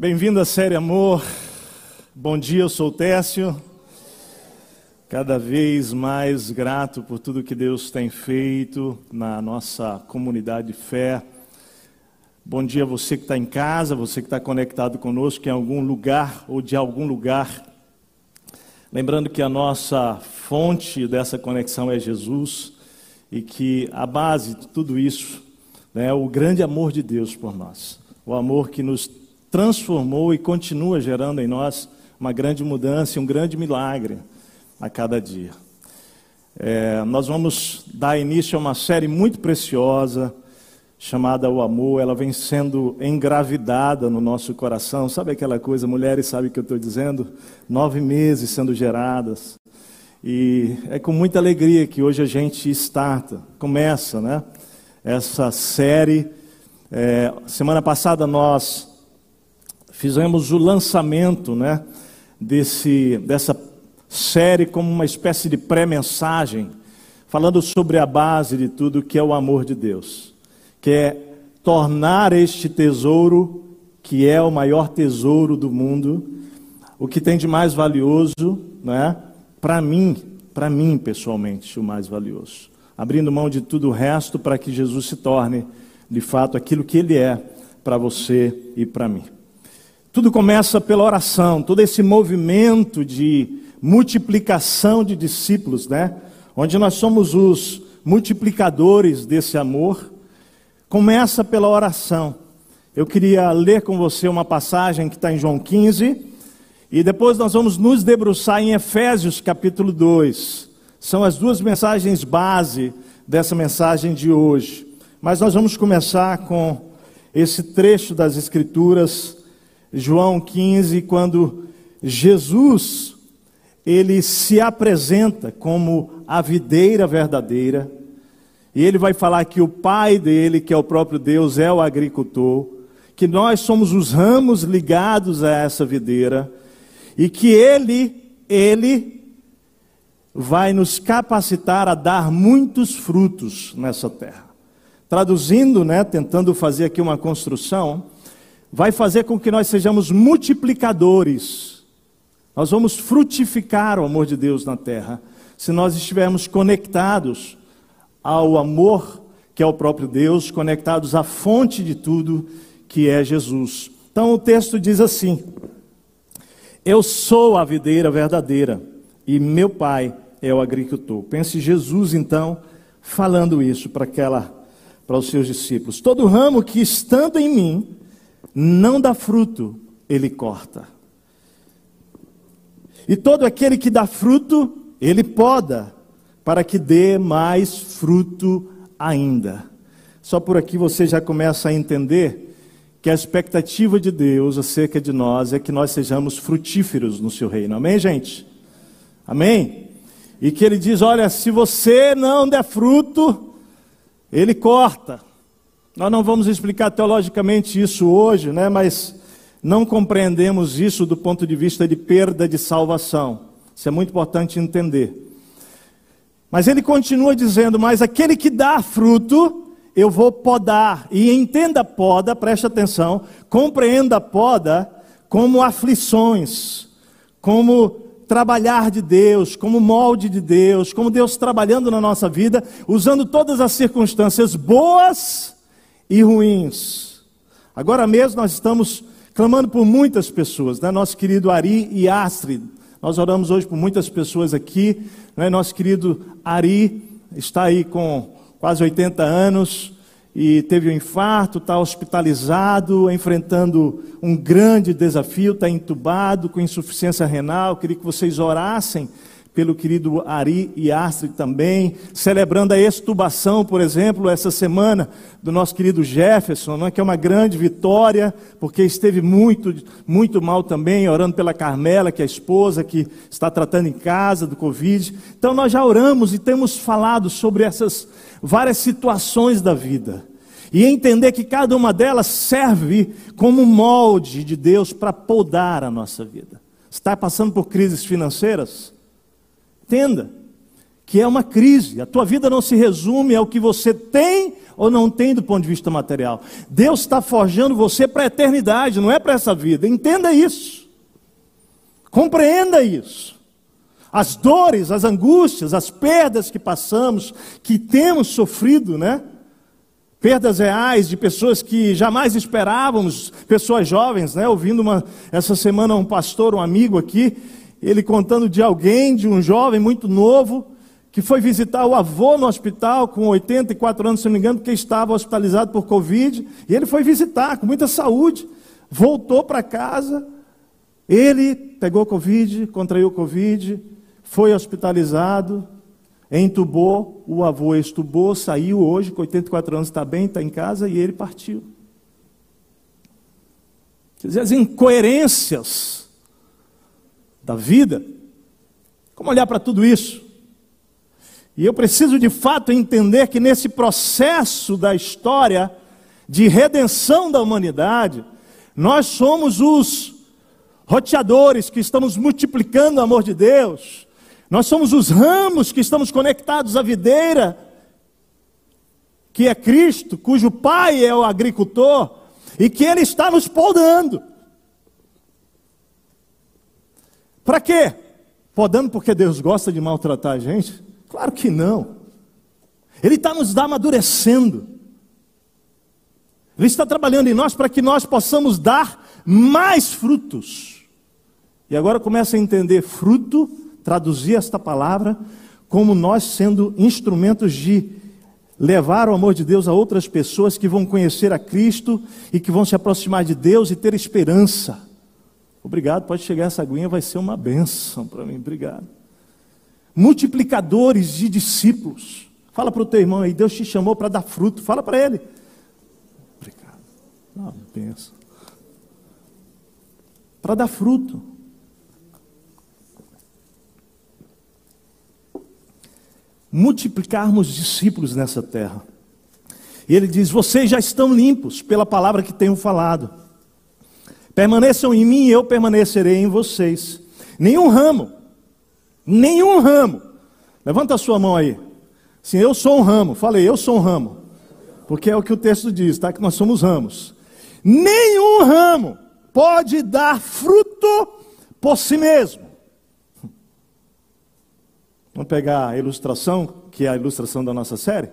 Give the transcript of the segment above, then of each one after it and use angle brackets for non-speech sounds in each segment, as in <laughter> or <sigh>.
Bem-vindo à série Amor. Bom dia, eu sou o Técio. Cada vez mais grato por tudo que Deus tem feito na nossa comunidade de fé. Bom dia a você que está em casa, você que está conectado conosco em algum lugar ou de algum lugar. Lembrando que a nossa fonte dessa conexão é Jesus e que a base de tudo isso né, é o grande amor de Deus por nós. O amor que nos transformou e continua gerando em nós uma grande mudança e um grande milagre a cada dia. É, nós vamos dar início a uma série muito preciosa chamada O Amor. Ela vem sendo engravidada no nosso coração. Sabe aquela coisa, mulheres sabem o que eu estou dizendo? Nove meses sendo geradas. E é com muita alegria que hoje a gente starta, começa, né? Essa série. É, semana passada nós fizemos o lançamento, né? Desse, dessa série como uma espécie de pré-mensagem, falando sobre a base de tudo que é o amor de Deus, que é tornar este tesouro, que é o maior tesouro do mundo, o que tem de mais valioso, né? para mim, para mim pessoalmente, o mais valioso. Abrindo mão de tudo o resto para que Jesus se torne, de fato, aquilo que Ele é para você e para mim. Tudo começa pela oração, todo esse movimento de multiplicação de discípulos, né? Onde nós somos os multiplicadores desse amor, começa pela oração. Eu queria ler com você uma passagem que está em João 15, e depois nós vamos nos debruçar em Efésios capítulo 2. São as duas mensagens base dessa mensagem de hoje. Mas nós vamos começar com esse trecho das Escrituras, João 15, quando Jesus ele se apresenta como a videira verdadeira, e ele vai falar que o pai dele, que é o próprio Deus, é o agricultor, que nós somos os ramos ligados a essa videira, e que Ele, Ele vai nos capacitar a dar muitos frutos nessa terra. Traduzindo, né, tentando fazer aqui uma construção, vai fazer com que nós sejamos multiplicadores. Nós vamos frutificar o amor de Deus na terra, se nós estivermos conectados ao amor que é o próprio Deus, conectados à fonte de tudo, que é Jesus. Então o texto diz assim: eu sou a videira verdadeira e meu pai é o agricultor. Pense Jesus então falando isso para aquela para os seus discípulos. Todo ramo que estando em mim não dá fruto, ele corta. E todo aquele que dá fruto, ele poda, para que dê mais fruto ainda. Só por aqui você já começa a entender que a expectativa de Deus acerca de nós é que nós sejamos frutíferos no seu reino. Amém, gente? Amém? E que ele diz: olha, se você não der fruto, ele corta. Nós não vamos explicar teologicamente isso hoje, né? Mas não compreendemos isso do ponto de vista de perda de salvação. Isso é muito importante entender. Mas ele continua dizendo: Mas aquele que dá fruto, eu vou podar. E entenda poda, preste atenção, compreenda poda como aflições, como trabalhar de Deus, como molde de Deus, como Deus trabalhando na nossa vida, usando todas as circunstâncias boas e ruins. Agora mesmo nós estamos clamando por muitas pessoas, né? Nosso querido Ari e Astrid. Nós oramos hoje por muitas pessoas aqui, né? Nosso querido Ari está aí com quase 80 anos, e teve um infarto, está hospitalizado, enfrentando um grande desafio, está entubado com insuficiência renal. queria que vocês orassem pelo querido Ari e Astrid também, celebrando a extubação, por exemplo, essa semana do nosso querido Jefferson, não é? que é uma grande vitória, porque esteve muito, muito mal também, orando pela Carmela, que é a esposa que está tratando em casa do Covid. Então nós já oramos e temos falado sobre essas várias situações da vida. E entender que cada uma delas serve como molde de Deus para podar a nossa vida. Está passando por crises financeiras? Entenda que é uma crise. A tua vida não se resume ao que você tem ou não tem do ponto de vista material. Deus está forjando você para a eternidade, não é para essa vida. Entenda isso. Compreenda isso. As dores, as angústias, as perdas que passamos, que temos sofrido, né? Perdas reais de pessoas que jamais esperávamos, pessoas jovens, né? Ouvindo uma, essa semana um pastor, um amigo aqui, ele contando de alguém, de um jovem muito novo, que foi visitar o avô no hospital com 84 anos, se não me engano, porque estava hospitalizado por Covid, e ele foi visitar com muita saúde, voltou para casa, ele pegou Covid, contraiu Covid, foi hospitalizado, entubou, o avô estubou, saiu hoje, com 84 anos está bem, está em casa, e ele partiu. Quer dizer, as incoerências da vida, como olhar para tudo isso? E eu preciso de fato entender que nesse processo da história de redenção da humanidade, nós somos os roteadores que estamos multiplicando o amor de Deus, nós somos os ramos que estamos conectados à videira, que é Cristo, cujo pai é o agricultor, e que ele está nos podando. Para quê? Podando porque Deus gosta de maltratar a gente? Claro que não. Ele está nos amadurecendo. Ele está trabalhando em nós para que nós possamos dar mais frutos. E agora começa a entender fruto, traduzir esta palavra como nós sendo instrumentos de levar o amor de Deus a outras pessoas que vão conhecer a Cristo e que vão se aproximar de Deus e ter esperança. Obrigado, pode chegar essa aguinha, vai ser uma benção para mim. Obrigado multiplicadores de discípulos. Fala para o teu irmão aí, Deus te chamou para dar fruto. Fala para ele. Obrigado. Não, pensa. Para dar fruto. Multiplicarmos discípulos nessa terra. E ele diz: Vocês já estão limpos pela palavra que tenho falado. Permaneçam em mim e eu permanecerei em vocês. Nenhum ramo Nenhum ramo. Levanta a sua mão aí. Sim, eu sou um ramo. Falei, eu sou um ramo. Porque é o que o texto diz, tá? Que nós somos ramos. Nenhum ramo pode dar fruto por si mesmo. Vamos pegar a ilustração, que é a ilustração da nossa série.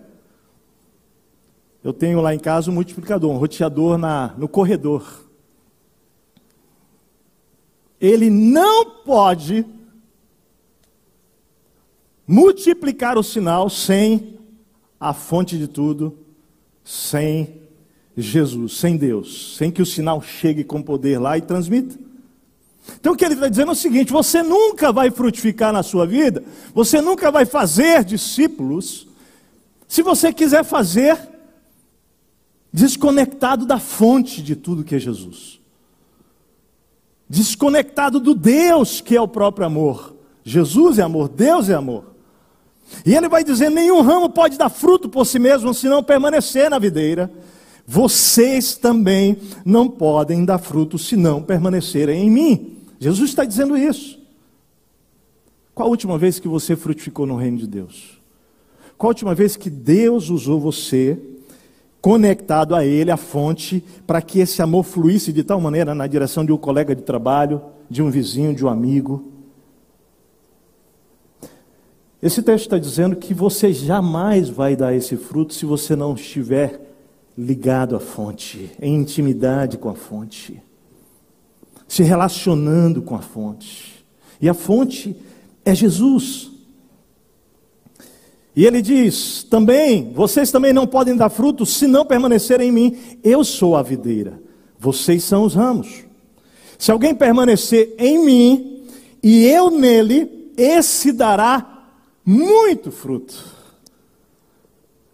Eu tenho lá em casa um multiplicador, um roteador na, no corredor. Ele não pode multiplicar o sinal sem a fonte de tudo, sem Jesus, sem Deus, sem que o sinal chegue com poder lá e transmita. Então o que ele está dizendo é o seguinte: você nunca vai frutificar na sua vida, você nunca vai fazer discípulos, se você quiser fazer desconectado da fonte de tudo que é Jesus, desconectado do Deus que é o próprio amor. Jesus é amor, Deus é amor. E ele vai dizer: nenhum ramo pode dar fruto por si mesmo se não permanecer na videira. Vocês também não podem dar fruto se não permanecerem em mim. Jesus está dizendo isso. Qual a última vez que você frutificou no reino de Deus? Qual a última vez que Deus usou você, conectado a Ele, a fonte, para que esse amor fluísse de tal maneira na direção de um colega de trabalho, de um vizinho, de um amigo? Esse texto está dizendo que você jamais vai dar esse fruto se você não estiver ligado à fonte, em intimidade com a fonte, se relacionando com a fonte. E a fonte é Jesus. E ele diz: também, vocês também não podem dar fruto se não permanecerem em mim. Eu sou a videira, vocês são os ramos. Se alguém permanecer em mim e eu nele, esse dará muito fruto.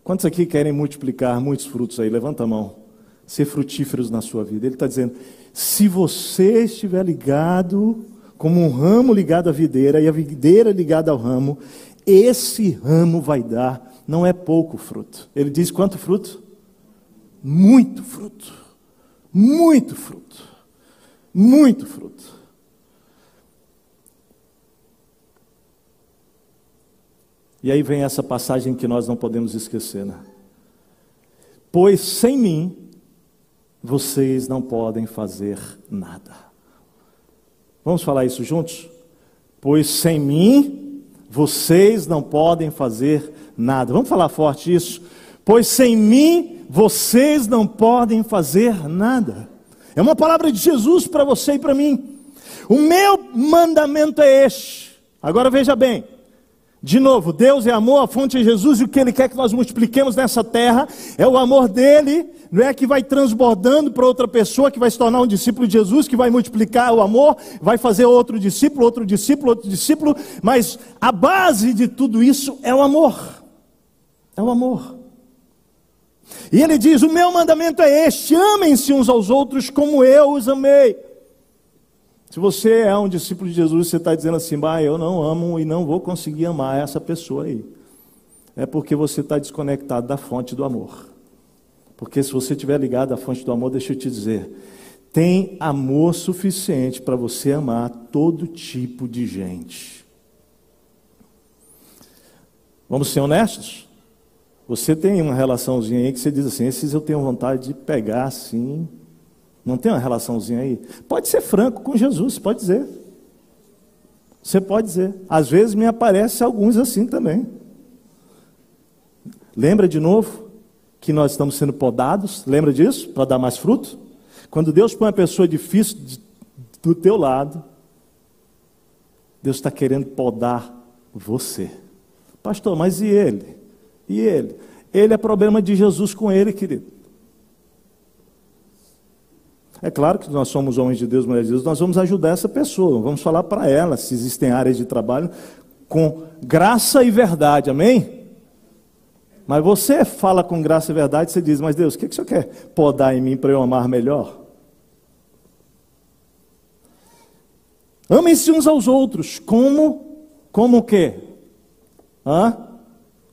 Quantos aqui querem multiplicar muitos frutos aí? Levanta a mão. Ser frutíferos na sua vida. Ele está dizendo: se você estiver ligado, como um ramo ligado à videira, e a videira ligada ao ramo, esse ramo vai dar, não é pouco fruto. Ele diz quanto fruto? Muito fruto. Muito fruto. Muito fruto. E aí vem essa passagem que nós não podemos esquecer, né? Pois sem mim vocês não podem fazer nada. Vamos falar isso juntos? Pois sem mim vocês não podem fazer nada. Vamos falar forte isso? Pois sem mim vocês não podem fazer nada. É uma palavra de Jesus para você e para mim. O meu mandamento é este. Agora veja bem. De novo, Deus é amor, a fonte é Jesus, e o que Ele quer que nós multipliquemos nessa terra é o amor dele, não é que vai transbordando para outra pessoa que vai se tornar um discípulo de Jesus, que vai multiplicar o amor, vai fazer outro discípulo, outro discípulo, outro discípulo, mas a base de tudo isso é o amor. É o amor. E ele diz: O meu mandamento é este: amem-se uns aos outros como eu os amei. Se você é um discípulo de Jesus, você está dizendo assim, bah, eu não amo e não vou conseguir amar essa pessoa aí. É porque você está desconectado da fonte do amor. Porque se você estiver ligado à fonte do amor, deixa eu te dizer, tem amor suficiente para você amar todo tipo de gente. Vamos ser honestos? Você tem uma relaçãozinha aí que você diz assim, esses eu tenho vontade de pegar assim, não tem uma relaçãozinha aí? Pode ser franco com Jesus, pode dizer. Você pode dizer. Às vezes me aparece alguns assim também. Lembra de novo que nós estamos sendo podados? Lembra disso? Para dar mais fruto? Quando Deus põe uma pessoa difícil do teu lado, Deus está querendo podar você. Pastor, mas e ele? E ele? Ele é problema de Jesus com ele, querido. É claro que nós somos homens de Deus, mulheres de Deus, nós vamos ajudar essa pessoa, vamos falar para ela se existem áreas de trabalho com graça e verdade, amém? Mas você fala com graça e verdade, você diz, mas Deus, o que, que o Senhor quer podar em mim para eu amar melhor? Amem-se uns aos outros, como, como o quê? Hã?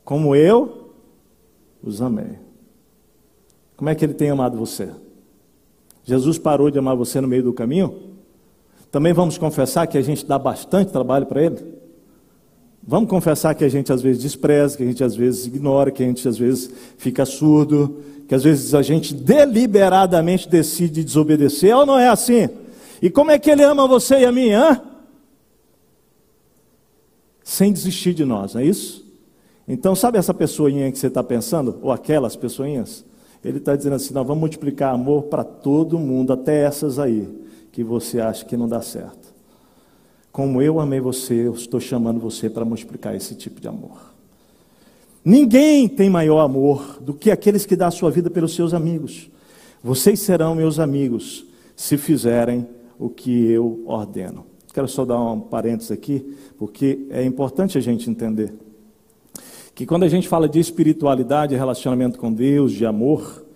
Como eu os amei. Como é que ele tem amado você? Jesus parou de amar você no meio do caminho? Também vamos confessar que a gente dá bastante trabalho para Ele? Vamos confessar que a gente às vezes despreza, que a gente às vezes ignora, que a gente às vezes fica surdo, que às vezes a gente deliberadamente decide desobedecer, ou não é assim? E como é que Ele ama você e a mim, hã? Sem desistir de nós, não é isso? Então, sabe essa pessoinha que você está pensando? Ou aquelas pessoinhas? Ele está dizendo assim: nós vamos multiplicar amor para todo mundo, até essas aí, que você acha que não dá certo. Como eu amei você, eu estou chamando você para multiplicar esse tipo de amor. Ninguém tem maior amor do que aqueles que dão a sua vida pelos seus amigos. Vocês serão meus amigos se fizerem o que eu ordeno. Quero só dar um parênteses aqui, porque é importante a gente entender que quando a gente fala de espiritualidade, relacionamento com Deus, de amor,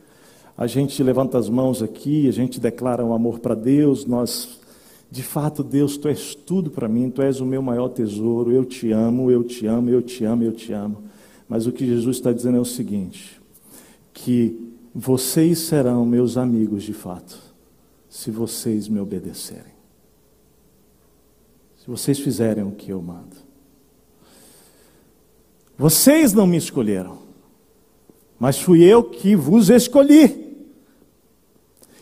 a gente levanta as mãos aqui, a gente declara um amor para Deus, nós, de fato, Deus, tu és tudo para mim, tu és o meu maior tesouro, eu te amo, eu te amo, eu te amo, eu te amo. Mas o que Jesus está dizendo é o seguinte: que vocês serão meus amigos de fato, se vocês me obedecerem, se vocês fizerem o que eu mando. Vocês não me escolheram, mas fui eu que vos escolhi.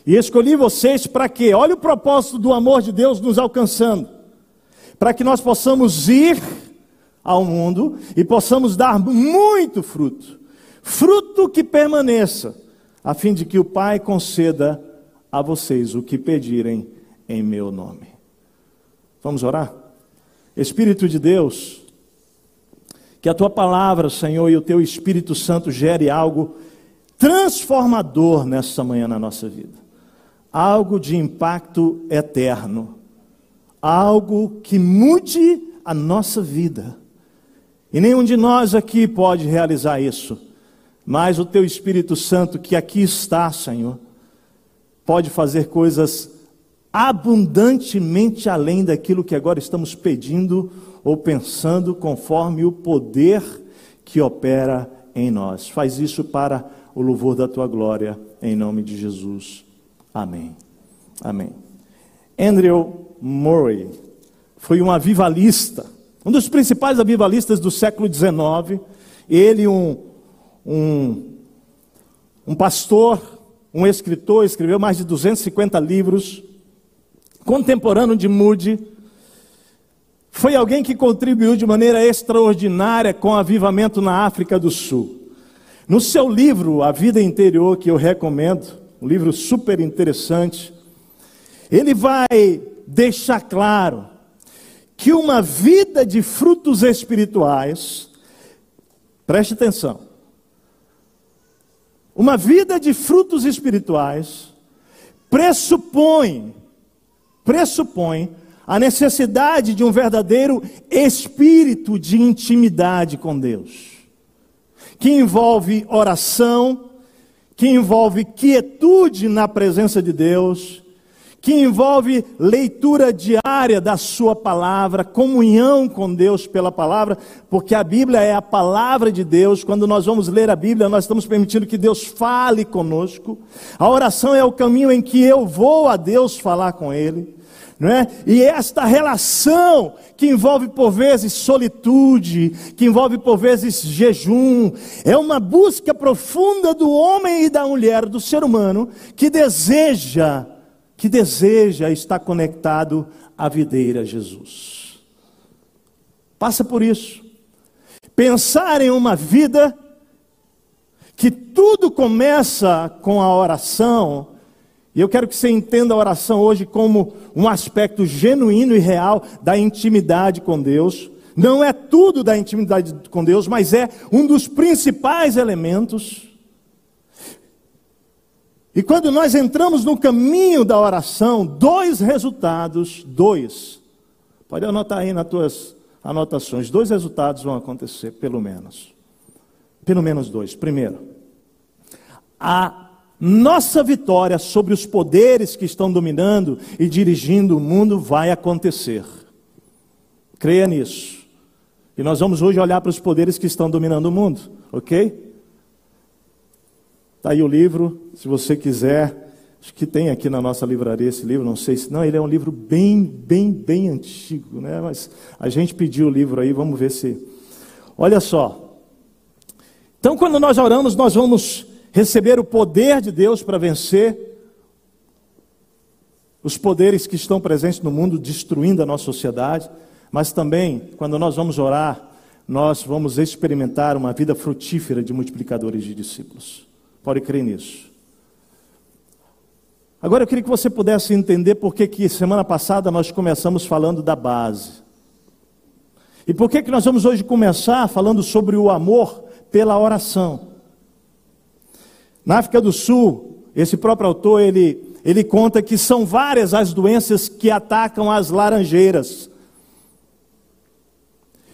E escolhi vocês para quê? Olha o propósito do amor de Deus nos alcançando. Para que nós possamos ir ao mundo e possamos dar muito fruto. Fruto que permaneça, a fim de que o Pai conceda a vocês o que pedirem em meu nome. Vamos orar? Espírito de Deus, que a tua palavra, Senhor, e o teu Espírito Santo gere algo transformador nessa manhã na nossa vida. Algo de impacto eterno. Algo que mude a nossa vida. E nenhum de nós aqui pode realizar isso. Mas o teu Espírito Santo que aqui está, Senhor, pode fazer coisas abundantemente além daquilo que agora estamos pedindo ou pensando conforme o poder que opera em nós. Faz isso para o louvor da tua glória, em nome de Jesus. Amém. Amém. Andrew Murray foi um avivalista Um dos principais avivalistas do século XIX, ele, um, um, um pastor, um escritor, escreveu mais de 250 livros, contemporâneo de Moody, foi alguém que contribuiu de maneira extraordinária com o avivamento na África do Sul. No seu livro, A Vida Interior, que eu recomendo, um livro super interessante, ele vai deixar claro que uma vida de frutos espirituais, preste atenção, uma vida de frutos espirituais pressupõe, pressupõe a necessidade de um verdadeiro espírito de intimidade com Deus que envolve oração, que envolve quietude na presença de Deus, que envolve leitura diária da Sua palavra, comunhão com Deus pela palavra, porque a Bíblia é a palavra de Deus. Quando nós vamos ler a Bíblia, nós estamos permitindo que Deus fale conosco. A oração é o caminho em que eu vou a Deus falar com Ele não é? E esta relação que envolve por vezes solitude, que envolve por vezes jejum, é uma busca profunda do homem e da mulher, do ser humano, que deseja, que deseja estar conectado à videira Jesus. Passa por isso. Pensar em uma vida que tudo começa com a oração, e eu quero que você entenda a oração hoje como um aspecto genuíno e real da intimidade com Deus. Não é tudo da intimidade com Deus, mas é um dos principais elementos. E quando nós entramos no caminho da oração, dois resultados, dois, pode anotar aí nas tuas anotações, dois resultados vão acontecer, pelo menos. Pelo menos dois. Primeiro, a nossa vitória sobre os poderes que estão dominando e dirigindo o mundo vai acontecer. Creia nisso. E nós vamos hoje olhar para os poderes que estão dominando o mundo, ok? Está aí o livro, se você quiser. Acho que tem aqui na nossa livraria esse livro, não sei se. Não, ele é um livro bem, bem, bem antigo, né? Mas a gente pediu o livro aí, vamos ver se. Olha só. Então, quando nós oramos, nós vamos receber o poder de Deus para vencer os poderes que estão presentes no mundo, destruindo a nossa sociedade, mas também, quando nós vamos orar, nós vamos experimentar uma vida frutífera de multiplicadores de discípulos. Pode crer nisso. Agora eu queria que você pudesse entender por que, que semana passada nós começamos falando da base. E por que, que nós vamos hoje começar falando sobre o amor pela oração. Na África do Sul, esse próprio autor, ele, ele conta que são várias as doenças que atacam as laranjeiras.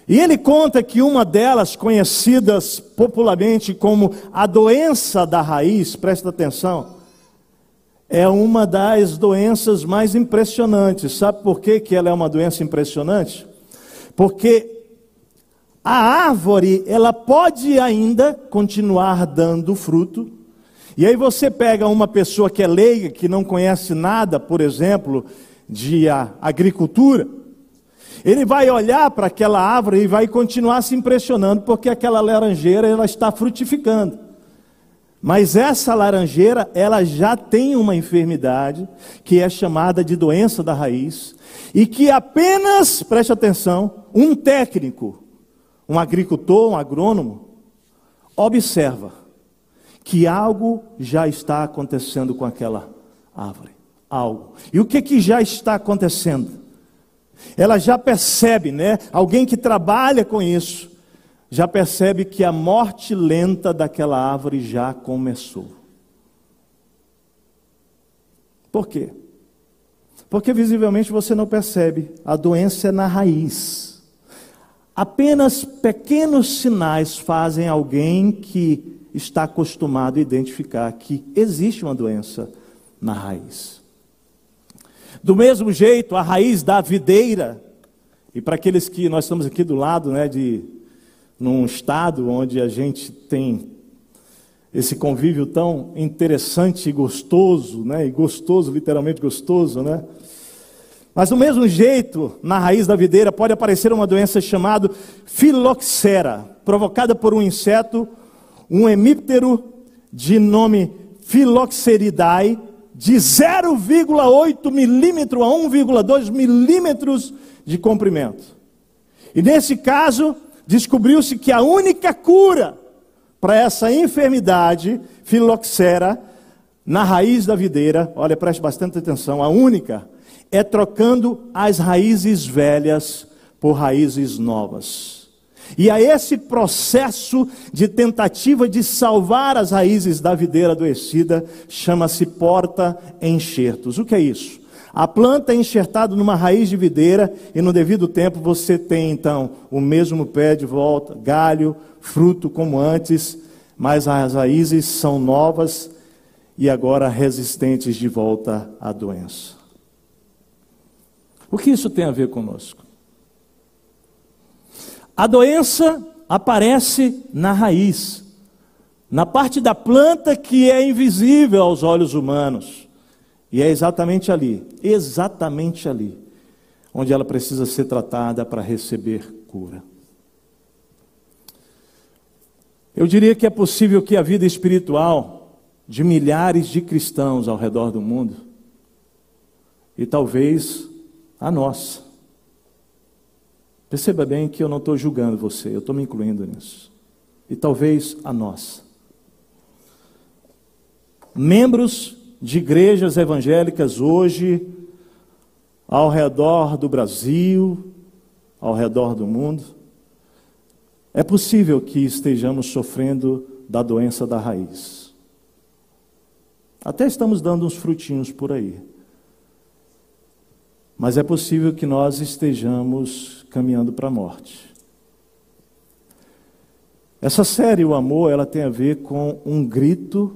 E ele conta que uma delas, conhecidas popularmente como a doença da raiz, presta atenção, é uma das doenças mais impressionantes. Sabe por que, que ela é uma doença impressionante? Porque a árvore, ela pode ainda continuar dando fruto, e aí você pega uma pessoa que é leiga, que não conhece nada, por exemplo, de agricultura, ele vai olhar para aquela árvore e vai continuar se impressionando porque aquela laranjeira ela está frutificando. Mas essa laranjeira, ela já tem uma enfermidade que é chamada de doença da raiz e que apenas, preste atenção, um técnico, um agricultor, um agrônomo, observa que algo já está acontecendo com aquela árvore. Algo. E o que, que já está acontecendo? Ela já percebe, né? Alguém que trabalha com isso, já percebe que a morte lenta daquela árvore já começou. Por quê? Porque visivelmente você não percebe, a doença é na raiz. Apenas pequenos sinais fazem alguém que está acostumado a identificar que existe uma doença na raiz. Do mesmo jeito, a raiz da videira, e para aqueles que nós estamos aqui do lado, né, de num estado onde a gente tem esse convívio tão interessante e gostoso, né, e gostoso, literalmente gostoso, né? Mas do mesmo jeito, na raiz da videira pode aparecer uma doença chamada filoxera, provocada por um inseto, um hemíptero de nome Phylloxeridae, de 0,8 milímetro a 1,2 milímetros de comprimento. E nesse caso, descobriu-se que a única cura para essa enfermidade, filoxera, na raiz da videira, olha, preste bastante atenção, a única é trocando as raízes velhas por raízes novas. E a esse processo de tentativa de salvar as raízes da videira adoecida chama-se porta-enxertos. O que é isso? A planta é enxertada numa raiz de videira e no devido tempo você tem então o mesmo pé de volta, galho, fruto como antes, mas as raízes são novas e agora resistentes de volta à doença. O que isso tem a ver conosco? A doença aparece na raiz, na parte da planta que é invisível aos olhos humanos. E é exatamente ali, exatamente ali, onde ela precisa ser tratada para receber cura. Eu diria que é possível que a vida espiritual de milhares de cristãos ao redor do mundo, e talvez a nossa. Perceba bem que eu não estou julgando você, eu estou me incluindo nisso. E talvez a nossa. Membros de igrejas evangélicas hoje, ao redor do Brasil, ao redor do mundo, é possível que estejamos sofrendo da doença da raiz. Até estamos dando uns frutinhos por aí. Mas é possível que nós estejamos caminhando para a morte. Essa série, o amor, ela tem a ver com um grito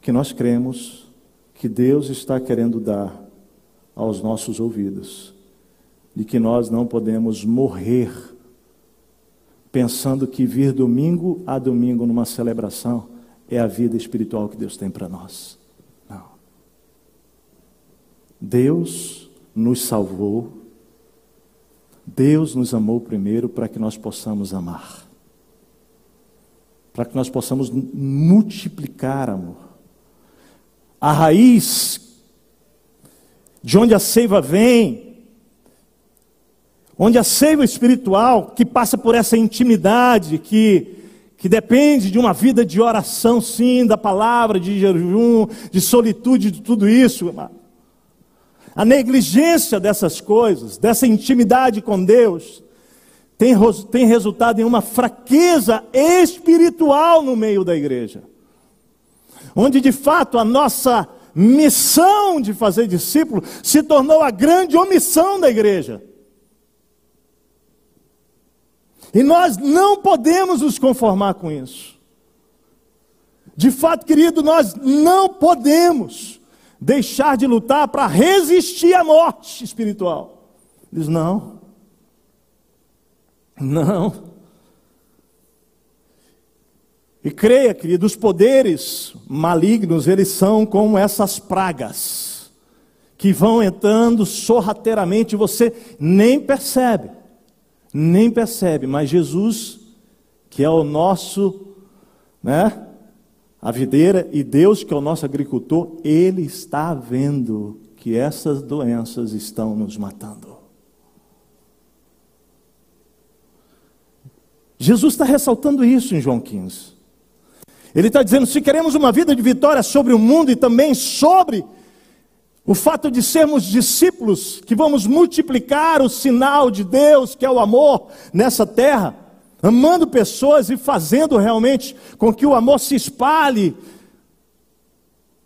que nós cremos que Deus está querendo dar aos nossos ouvidos, de que nós não podemos morrer pensando que vir domingo a domingo numa celebração é a vida espiritual que Deus tem para nós. Não. Deus nos salvou, Deus nos amou primeiro para que nós possamos amar, para que nós possamos multiplicar amor. A raiz de onde a seiva vem, onde a seiva espiritual que passa por essa intimidade, que que depende de uma vida de oração, sim, da palavra, de jejum, de solitude, de tudo isso, a negligência dessas coisas, dessa intimidade com Deus, tem, tem resultado em uma fraqueza espiritual no meio da igreja. Onde de fato a nossa missão de fazer discípulo se tornou a grande omissão da igreja. E nós não podemos nos conformar com isso. De fato, querido, nós não podemos deixar de lutar para resistir à morte espiritual. Diz: não, não. E creia, querido, os poderes malignos, eles são como essas pragas, que vão entrando sorrateiramente você nem percebe, nem percebe, mas Jesus, que é o nosso, né, a videira e Deus, que é o nosso agricultor, Ele está vendo que essas doenças estão nos matando. Jesus está ressaltando isso em João 15. Ele está dizendo: se queremos uma vida de vitória sobre o mundo e também sobre o fato de sermos discípulos, que vamos multiplicar o sinal de Deus, que é o amor, nessa terra amando pessoas e fazendo realmente com que o amor se espalhe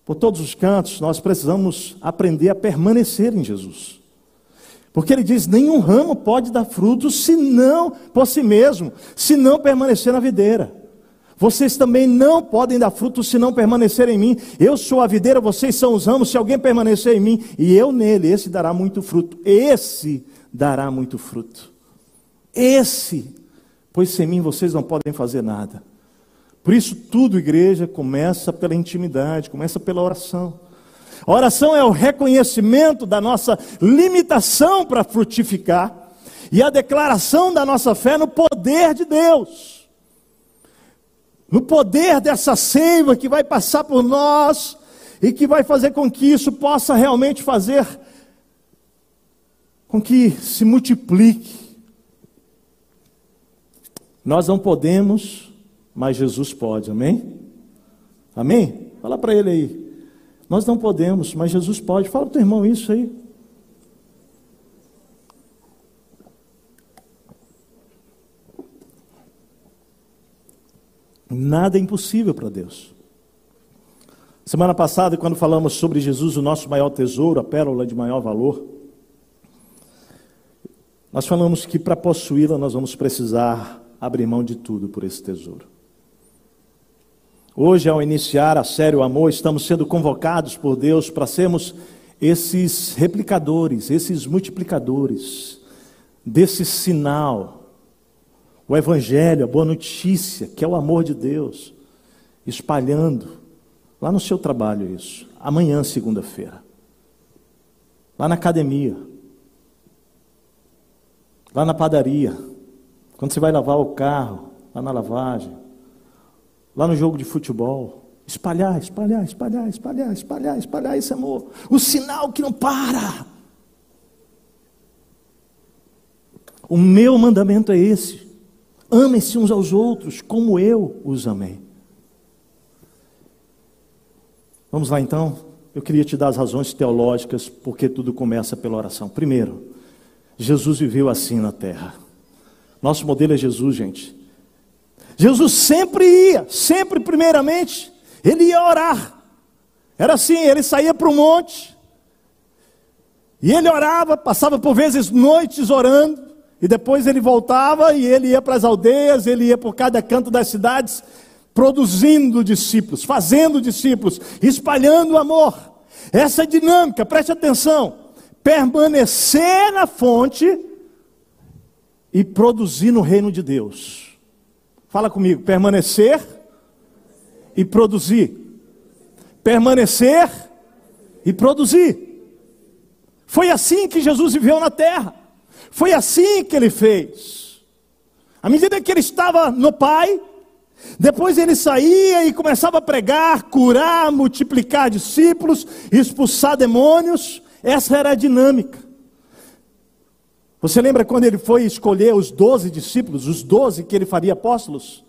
por todos os cantos, nós precisamos aprender a permanecer em Jesus. Porque ele diz: nenhum ramo pode dar frutos se não por si mesmo, se não permanecer na videira. Vocês também não podem dar frutos se não permanecer em mim. Eu sou a videira, vocês são os ramos. Se alguém permanecer em mim e eu nele, esse dará muito fruto. Esse dará muito fruto. Esse pois sem mim vocês não podem fazer nada. Por isso, tudo, igreja, começa pela intimidade, começa pela oração. A oração é o reconhecimento da nossa limitação para frutificar e a declaração da nossa fé no poder de Deus. No poder dessa seiva que vai passar por nós e que vai fazer com que isso possa realmente fazer com que se multiplique. Nós não podemos, mas Jesus pode, amém? Amém? Fala para ele aí. Nós não podemos, mas Jesus pode. Fala para o teu irmão isso aí. Nada é impossível para Deus. Semana passada, quando falamos sobre Jesus, o nosso maior tesouro, a pérola de maior valor, nós falamos que para possuí-la nós vamos precisar abrir mão de tudo por esse tesouro. Hoje, ao iniciar a série O Amor, estamos sendo convocados por Deus para sermos esses replicadores, esses multiplicadores desse sinal, o Evangelho, a boa notícia, que é o amor de Deus, espalhando Lá no seu trabalho isso. Amanhã, segunda-feira. Lá na academia. Lá na padaria. Quando você vai lavar o carro, lá na lavagem. Lá no jogo de futebol. Espalhar, espalhar, espalhar, espalhar, espalhar, espalhar esse amor. O sinal que não para. O meu mandamento é esse: amem-se uns aos outros como eu os amei. Vamos lá então? Eu queria te dar as razões teológicas porque tudo começa pela oração. Primeiro, Jesus viveu assim na terra. Nosso modelo é Jesus, gente. Jesus sempre ia, sempre primeiramente, ele ia orar. Era assim, ele saía para o monte, e ele orava, passava por vezes noites orando, e depois ele voltava e ele ia para as aldeias, ele ia por cada canto das cidades, produzindo discípulos, fazendo discípulos, espalhando amor. Essa dinâmica, preste atenção, permanecer na fonte e produzir no reino de Deus. Fala comigo, permanecer e produzir. Permanecer e produzir. Foi assim que Jesus viveu na terra. Foi assim que ele fez. À medida que ele estava no Pai, depois ele saía e começava a pregar, curar, multiplicar discípulos, expulsar demônios. Essa era a dinâmica. Você lembra quando ele foi escolher os doze discípulos, os doze que ele faria apóstolos?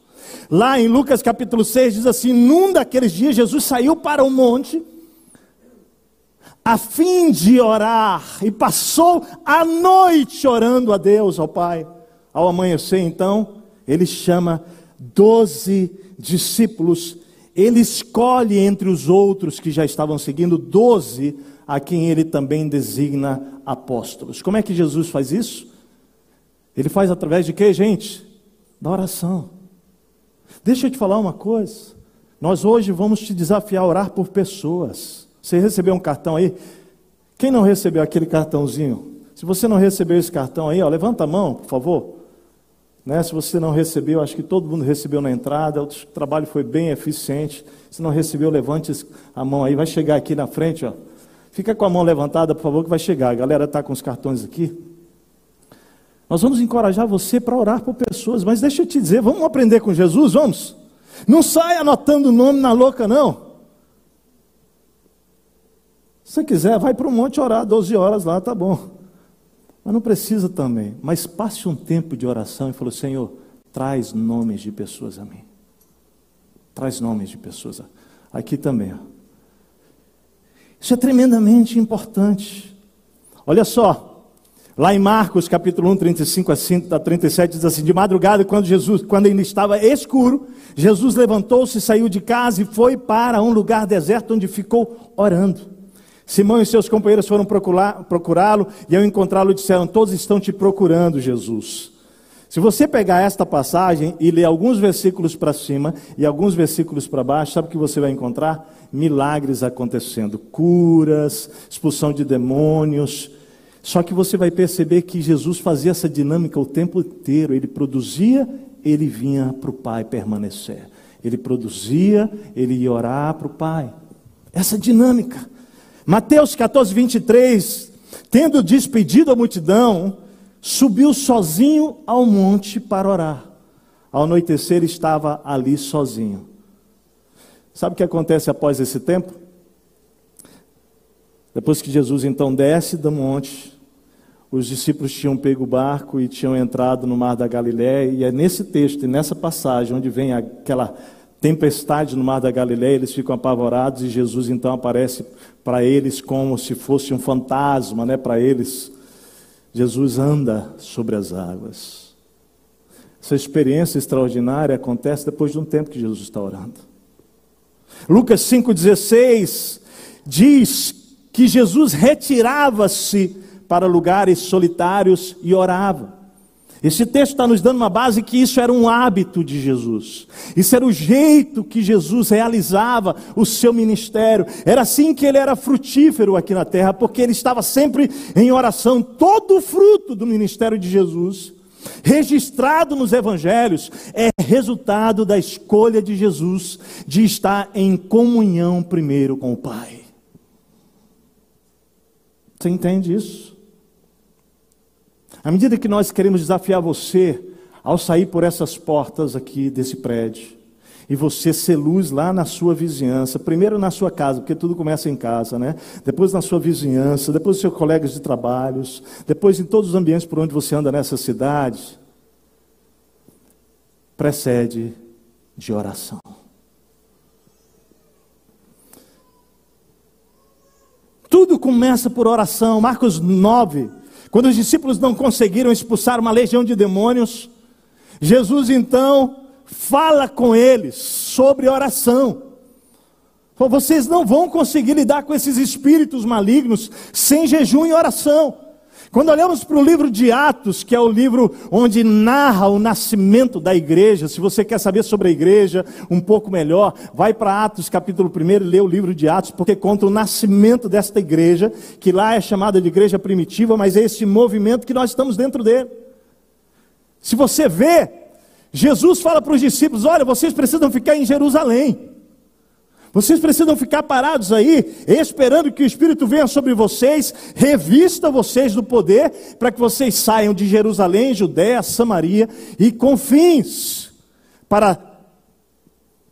Lá em Lucas capítulo 6 diz assim: Num daqueles dias Jesus saiu para o monte a fim de orar e passou a noite orando a Deus, ao Pai. Ao amanhecer, então, ele chama doze discípulos, ele escolhe entre os outros que já estavam seguindo doze, a quem ele também designa apóstolos. Como é que Jesus faz isso? Ele faz através de quê, gente? Da oração. Deixa eu te falar uma coisa. Nós hoje vamos te desafiar a orar por pessoas. Você recebeu um cartão aí? Quem não recebeu aquele cartãozinho? Se você não recebeu esse cartão aí, ó, levanta a mão, por favor. Né? Se você não recebeu, acho que todo mundo recebeu na entrada, o trabalho foi bem eficiente. Se não recebeu, levante a mão aí, vai chegar aqui na frente. Ó. Fica com a mão levantada, por favor, que vai chegar. A galera está com os cartões aqui. Nós vamos encorajar você para orar por pessoas, mas deixa eu te dizer, vamos aprender com Jesus? Vamos? Não saia anotando o nome na louca, não. Se quiser, vai para o monte orar 12 horas lá, tá bom. Mas não precisa também. Mas passe um tempo de oração e falou: Senhor, traz nomes de pessoas a mim. Traz nomes de pessoas. Aqui também. Ó. Isso é tremendamente importante. Olha só. Lá em Marcos, capítulo 1, 35 a 37, diz assim: De madrugada, quando Jesus, quando ainda estava escuro, Jesus levantou-se, saiu de casa e foi para um lugar deserto onde ficou orando. Simão e seus companheiros foram procurá-lo e ao encontrá-lo disseram: Todos estão te procurando, Jesus. Se você pegar esta passagem e ler alguns versículos para cima e alguns versículos para baixo, sabe o que você vai encontrar? Milagres acontecendo, curas, expulsão de demônios. Só que você vai perceber que Jesus fazia essa dinâmica o tempo inteiro. Ele produzia, ele vinha para o Pai permanecer. Ele produzia, ele ia orar para o Pai. Essa dinâmica. Mateus 14, 23, tendo despedido a multidão, subiu sozinho ao monte para orar. Ao anoitecer estava ali sozinho. Sabe o que acontece após esse tempo? Depois que Jesus então desce do monte, os discípulos tinham pego o barco e tinham entrado no mar da Galiléia, e é nesse texto e nessa passagem onde vem aquela tempestade no mar da Galiléia, eles ficam apavorados e Jesus então aparece para eles como se fosse um fantasma, né, para eles. Jesus anda sobre as águas. Essa experiência extraordinária acontece depois de um tempo que Jesus está orando. Lucas 5,16 diz que Jesus retirava-se para lugares solitários e orava. Esse texto está nos dando uma base que isso era um hábito de Jesus. Isso era o jeito que Jesus realizava o seu ministério. Era assim que ele era frutífero aqui na terra, porque ele estava sempre em oração. Todo o fruto do ministério de Jesus, registrado nos evangelhos, é resultado da escolha de Jesus de estar em comunhão primeiro com o Pai. Você entende isso? À medida que nós queremos desafiar você ao sair por essas portas aqui desse prédio, e você ser luz lá na sua vizinhança, primeiro na sua casa, porque tudo começa em casa, né? Depois na sua vizinhança, depois nos seus colegas de trabalhos, depois em todos os ambientes por onde você anda nessa cidade, precede de oração. Tudo começa por oração. Marcos 9, quando os discípulos não conseguiram expulsar uma legião de demônios, Jesus então fala com eles sobre oração. Vocês não vão conseguir lidar com esses espíritos malignos sem jejum e oração. Quando olhamos para o livro de Atos, que é o livro onde narra o nascimento da igreja, se você quer saber sobre a igreja um pouco melhor, vai para Atos capítulo 1 e lê o livro de Atos, porque conta o nascimento desta igreja, que lá é chamada de igreja primitiva, mas é esse movimento que nós estamos dentro dele. Se você vê, Jesus fala para os discípulos: olha, vocês precisam ficar em Jerusalém. Vocês precisam ficar parados aí, esperando que o Espírito venha sobre vocês, revista vocês do poder, para que vocês saiam de Jerusalém, Judéia, Samaria e confins, para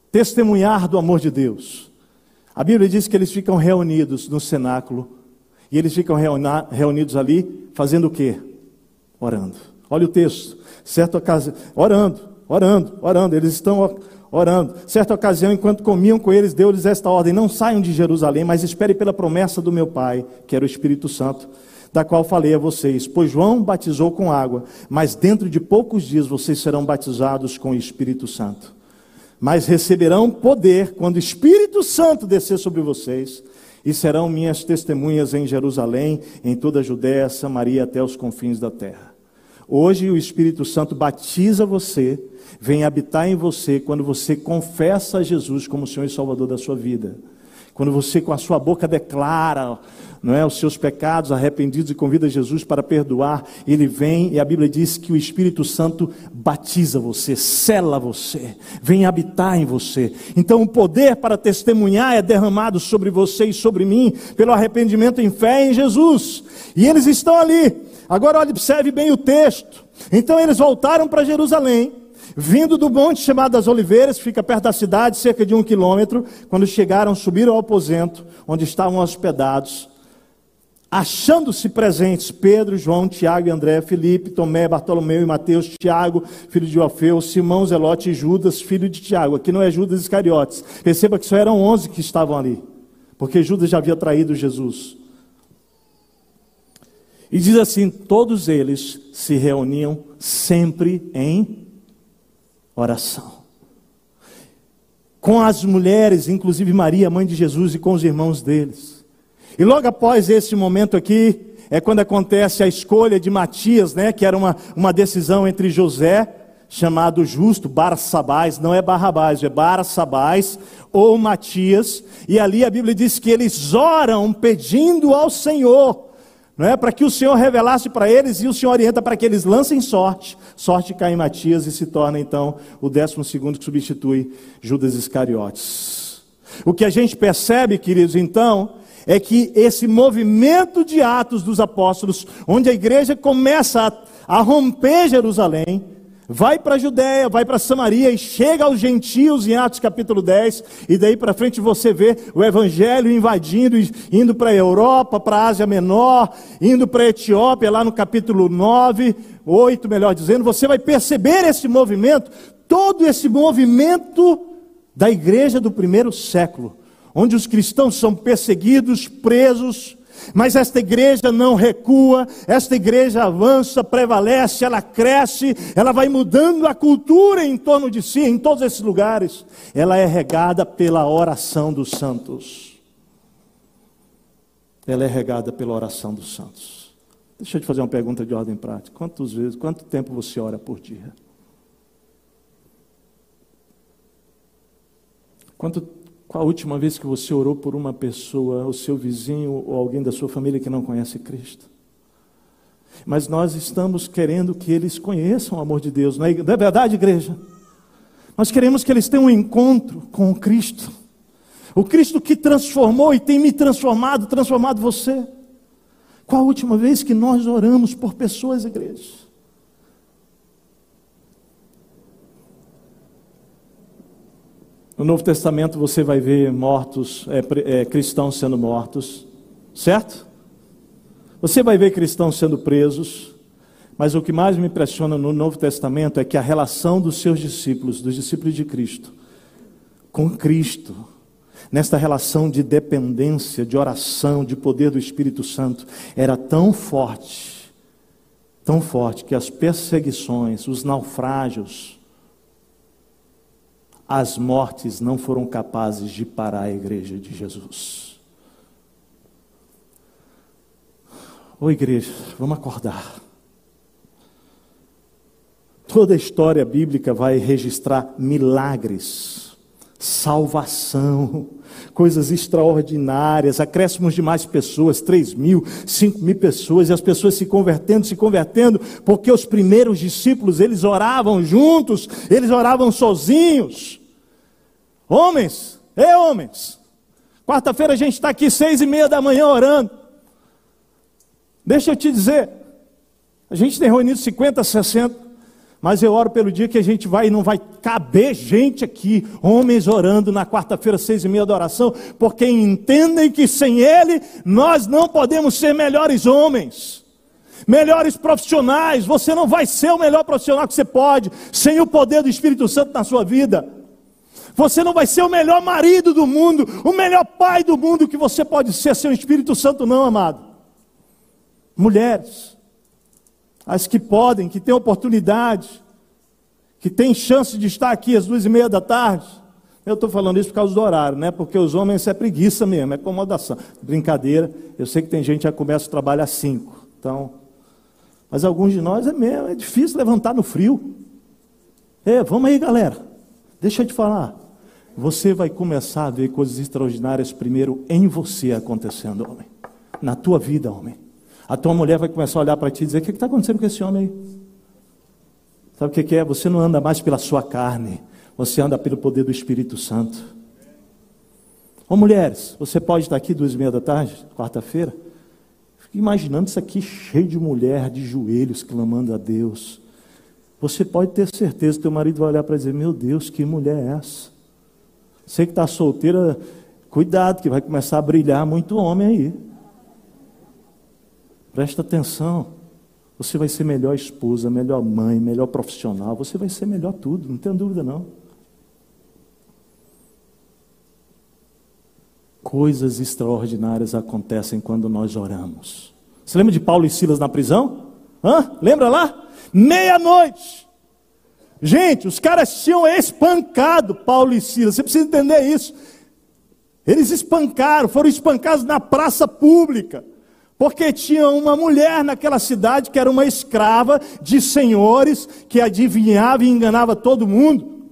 testemunhar do amor de Deus. A Bíblia diz que eles ficam reunidos no cenáculo, e eles ficam reunidos ali, fazendo o quê? Orando. Olha o texto, certa ocasião, orando, orando, orando, eles estão orando. Certa ocasião, enquanto comiam com eles, deu-lhes esta ordem: Não saiam de Jerusalém, mas esperem pela promessa do meu Pai, que era o Espírito Santo, da qual falei a vocês. Pois João batizou com água, mas dentro de poucos dias vocês serão batizados com o Espírito Santo. Mas receberão poder quando o Espírito Santo descer sobre vocês, e serão minhas testemunhas em Jerusalém, em toda a Judéia, Samaria, até os confins da terra. Hoje o Espírito Santo batiza você vem habitar em você quando você confessa a Jesus como Senhor e Salvador da sua vida. Quando você com a sua boca declara, não é, os seus pecados arrependidos e convida Jesus para perdoar, ele vem e a Bíblia diz que o Espírito Santo batiza você, sela você, vem habitar em você. Então o poder para testemunhar é derramado sobre você e sobre mim pelo arrependimento em fé em Jesus. E eles estão ali. Agora observe bem o texto. Então eles voltaram para Jerusalém. Vindo do monte chamado das Oliveiras, que fica perto da cidade, cerca de um quilômetro, quando chegaram, subiram ao aposento, onde estavam hospedados, achando-se presentes Pedro, João, Tiago André, Felipe, Tomé, Bartolomeu e Mateus, Tiago, filho de Alfeu, Simão, Zelote e Judas, filho de Tiago. Aqui não é Judas Iscariotes. Perceba que só eram onze que estavam ali, porque Judas já havia traído Jesus. E diz assim: todos eles se reuniam sempre em oração. Com as mulheres, inclusive Maria, mãe de Jesus, e com os irmãos deles. E logo após esse momento aqui, é quando acontece a escolha de Matias, né, que era uma, uma decisão entre José, chamado justo, Barsabás, não é Barrabás, é Barsabás, ou Matias, e ali a Bíblia diz que eles oram pedindo ao Senhor não é? Para que o Senhor revelasse para eles e o Senhor orienta para que eles lancem sorte. Sorte cai em Matias e se torna então o décimo segundo que substitui Judas Iscariotes. O que a gente percebe, queridos, então, é que esse movimento de Atos dos Apóstolos, onde a igreja começa a, a romper Jerusalém, vai para a Judéia, vai para Samaria e chega aos gentios em Atos capítulo 10, e daí para frente você vê o evangelho invadindo, indo para a Europa, para a Ásia Menor, indo para a Etiópia, lá no capítulo 9, 8, melhor dizendo, você vai perceber esse movimento, todo esse movimento da igreja do primeiro século, onde os cristãos são perseguidos, presos, mas esta igreja não recua, esta igreja avança, prevalece, ela cresce, ela vai mudando a cultura em torno de si, em todos esses lugares. Ela é regada pela oração dos santos. Ela é regada pela oração dos santos. Deixa eu te fazer uma pergunta de ordem prática. Quantas vezes, quanto tempo você ora por dia? Quanto qual a última vez que você orou por uma pessoa, o seu vizinho ou alguém da sua família que não conhece Cristo? Mas nós estamos querendo que eles conheçam o amor de Deus, não é, não é verdade, igreja? Nós queremos que eles tenham um encontro com o Cristo, o Cristo que transformou e tem me transformado, transformado você. Qual a última vez que nós oramos por pessoas, igreja? No Novo Testamento você vai ver mortos, é, é, cristãos sendo mortos, certo? Você vai ver cristãos sendo presos, mas o que mais me impressiona no Novo Testamento é que a relação dos seus discípulos, dos discípulos de Cristo, com Cristo, nesta relação de dependência, de oração, de poder do Espírito Santo, era tão forte, tão forte, que as perseguições, os naufrágios, as mortes não foram capazes de parar a igreja de Jesus. Ô igreja, vamos acordar. Toda a história bíblica vai registrar milagres, salvação, coisas extraordinárias, acréscimos de mais pessoas, 3 mil, 5 mil pessoas, e as pessoas se convertendo, se convertendo, porque os primeiros discípulos, eles oravam juntos, eles oravam sozinhos. Homens, é homens. Quarta-feira a gente está aqui seis e meia da manhã orando. Deixa eu te dizer, a gente tem reunido 50, 60, mas eu oro pelo dia que a gente vai e não vai caber gente aqui, homens orando na quarta-feira, seis e meia da oração, porque entendem que sem Ele nós não podemos ser melhores homens, melhores profissionais. Você não vai ser o melhor profissional que você pode sem o poder do Espírito Santo na sua vida. Você não vai ser o melhor marido do mundo, o melhor pai do mundo que você pode ser sem o Espírito Santo, não, amado. Mulheres, as que podem, que têm oportunidade, que têm chance de estar aqui às duas e meia da tarde. Eu estou falando isso por causa do horário, né? Porque os homens é preguiça mesmo, é acomodação. Brincadeira, eu sei que tem gente que já começa o trabalho às cinco. Então, mas alguns de nós é mesmo, é difícil levantar no frio. É, vamos aí, galera. Deixa eu te falar você vai começar a ver coisas extraordinárias primeiro em você acontecendo, homem. Na tua vida, homem. A tua mulher vai começar a olhar para ti e dizer: O que está acontecendo com esse homem aí? Sabe o que, que é? Você não anda mais pela sua carne, você anda pelo poder do Espírito Santo. Ô mulheres, você pode estar aqui duas e meia da tarde, quarta-feira? Imaginando isso aqui cheio de mulher de joelhos clamando a Deus. Você pode ter certeza que teu marido vai olhar para dizer: Meu Deus, que mulher é essa? Você que está solteira, cuidado, que vai começar a brilhar muito homem aí. Presta atenção. Você vai ser melhor esposa, melhor mãe, melhor profissional. Você vai ser melhor tudo, não tem dúvida não. Coisas extraordinárias acontecem quando nós oramos. Você lembra de Paulo e Silas na prisão? Hã? Lembra lá? Meia-noite. Gente, os caras tinham espancado Paulo e Silas, você precisa entender isso. Eles espancaram, foram espancados na praça pública, porque tinha uma mulher naquela cidade que era uma escrava de senhores, que adivinhava e enganava todo mundo.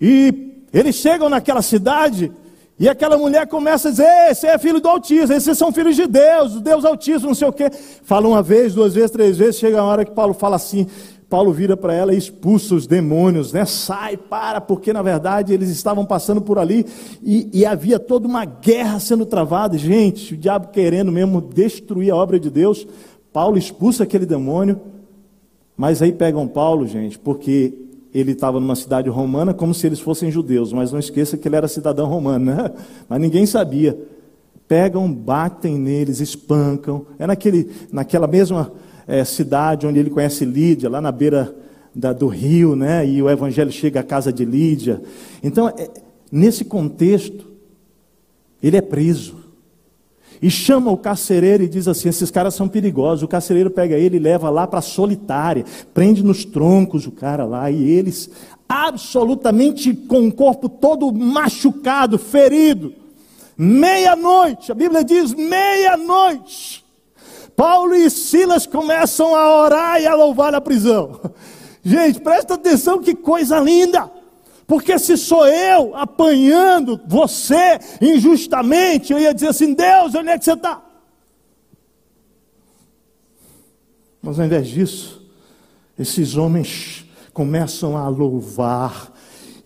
E eles chegam naquela cidade e aquela mulher começa a dizer: Esse é filho do Altíssimo, esses são filhos de Deus, Deus Altíssimo, não sei o quê. Fala uma vez, duas vezes, três vezes, chega a hora que Paulo fala assim: Paulo vira para ela e expulsa os demônios, né? Sai, para, porque na verdade eles estavam passando por ali e, e, havia toda uma guerra sendo travada. Gente, o diabo querendo mesmo destruir a obra de Deus. Paulo expulsa aquele demônio, mas aí pegam Paulo, gente, porque ele estava numa cidade romana como se eles fossem judeus, mas não esqueça que ele era cidadão romano, né? <laughs> Mas ninguém sabia. Pegam, batem neles, espancam. É naquele, naquela mesma é, cidade onde ele conhece Lídia, lá na beira da, do rio, né? E o evangelho chega à casa de Lídia. Então, é, nesse contexto, ele é preso. E chama o carcereiro e diz assim: esses caras são perigosos. O carcereiro pega ele e leva lá para a solitária, prende nos troncos o cara lá, e eles, absolutamente com o corpo todo machucado, ferido, meia-noite, a Bíblia diz meia-noite, Paulo e Silas começam a orar e a louvar na prisão. <laughs> Gente, presta atenção que coisa linda. Porque se sou eu apanhando você injustamente, eu ia dizer assim: Deus, onde é que você está? Mas ao invés disso, esses homens começam a louvar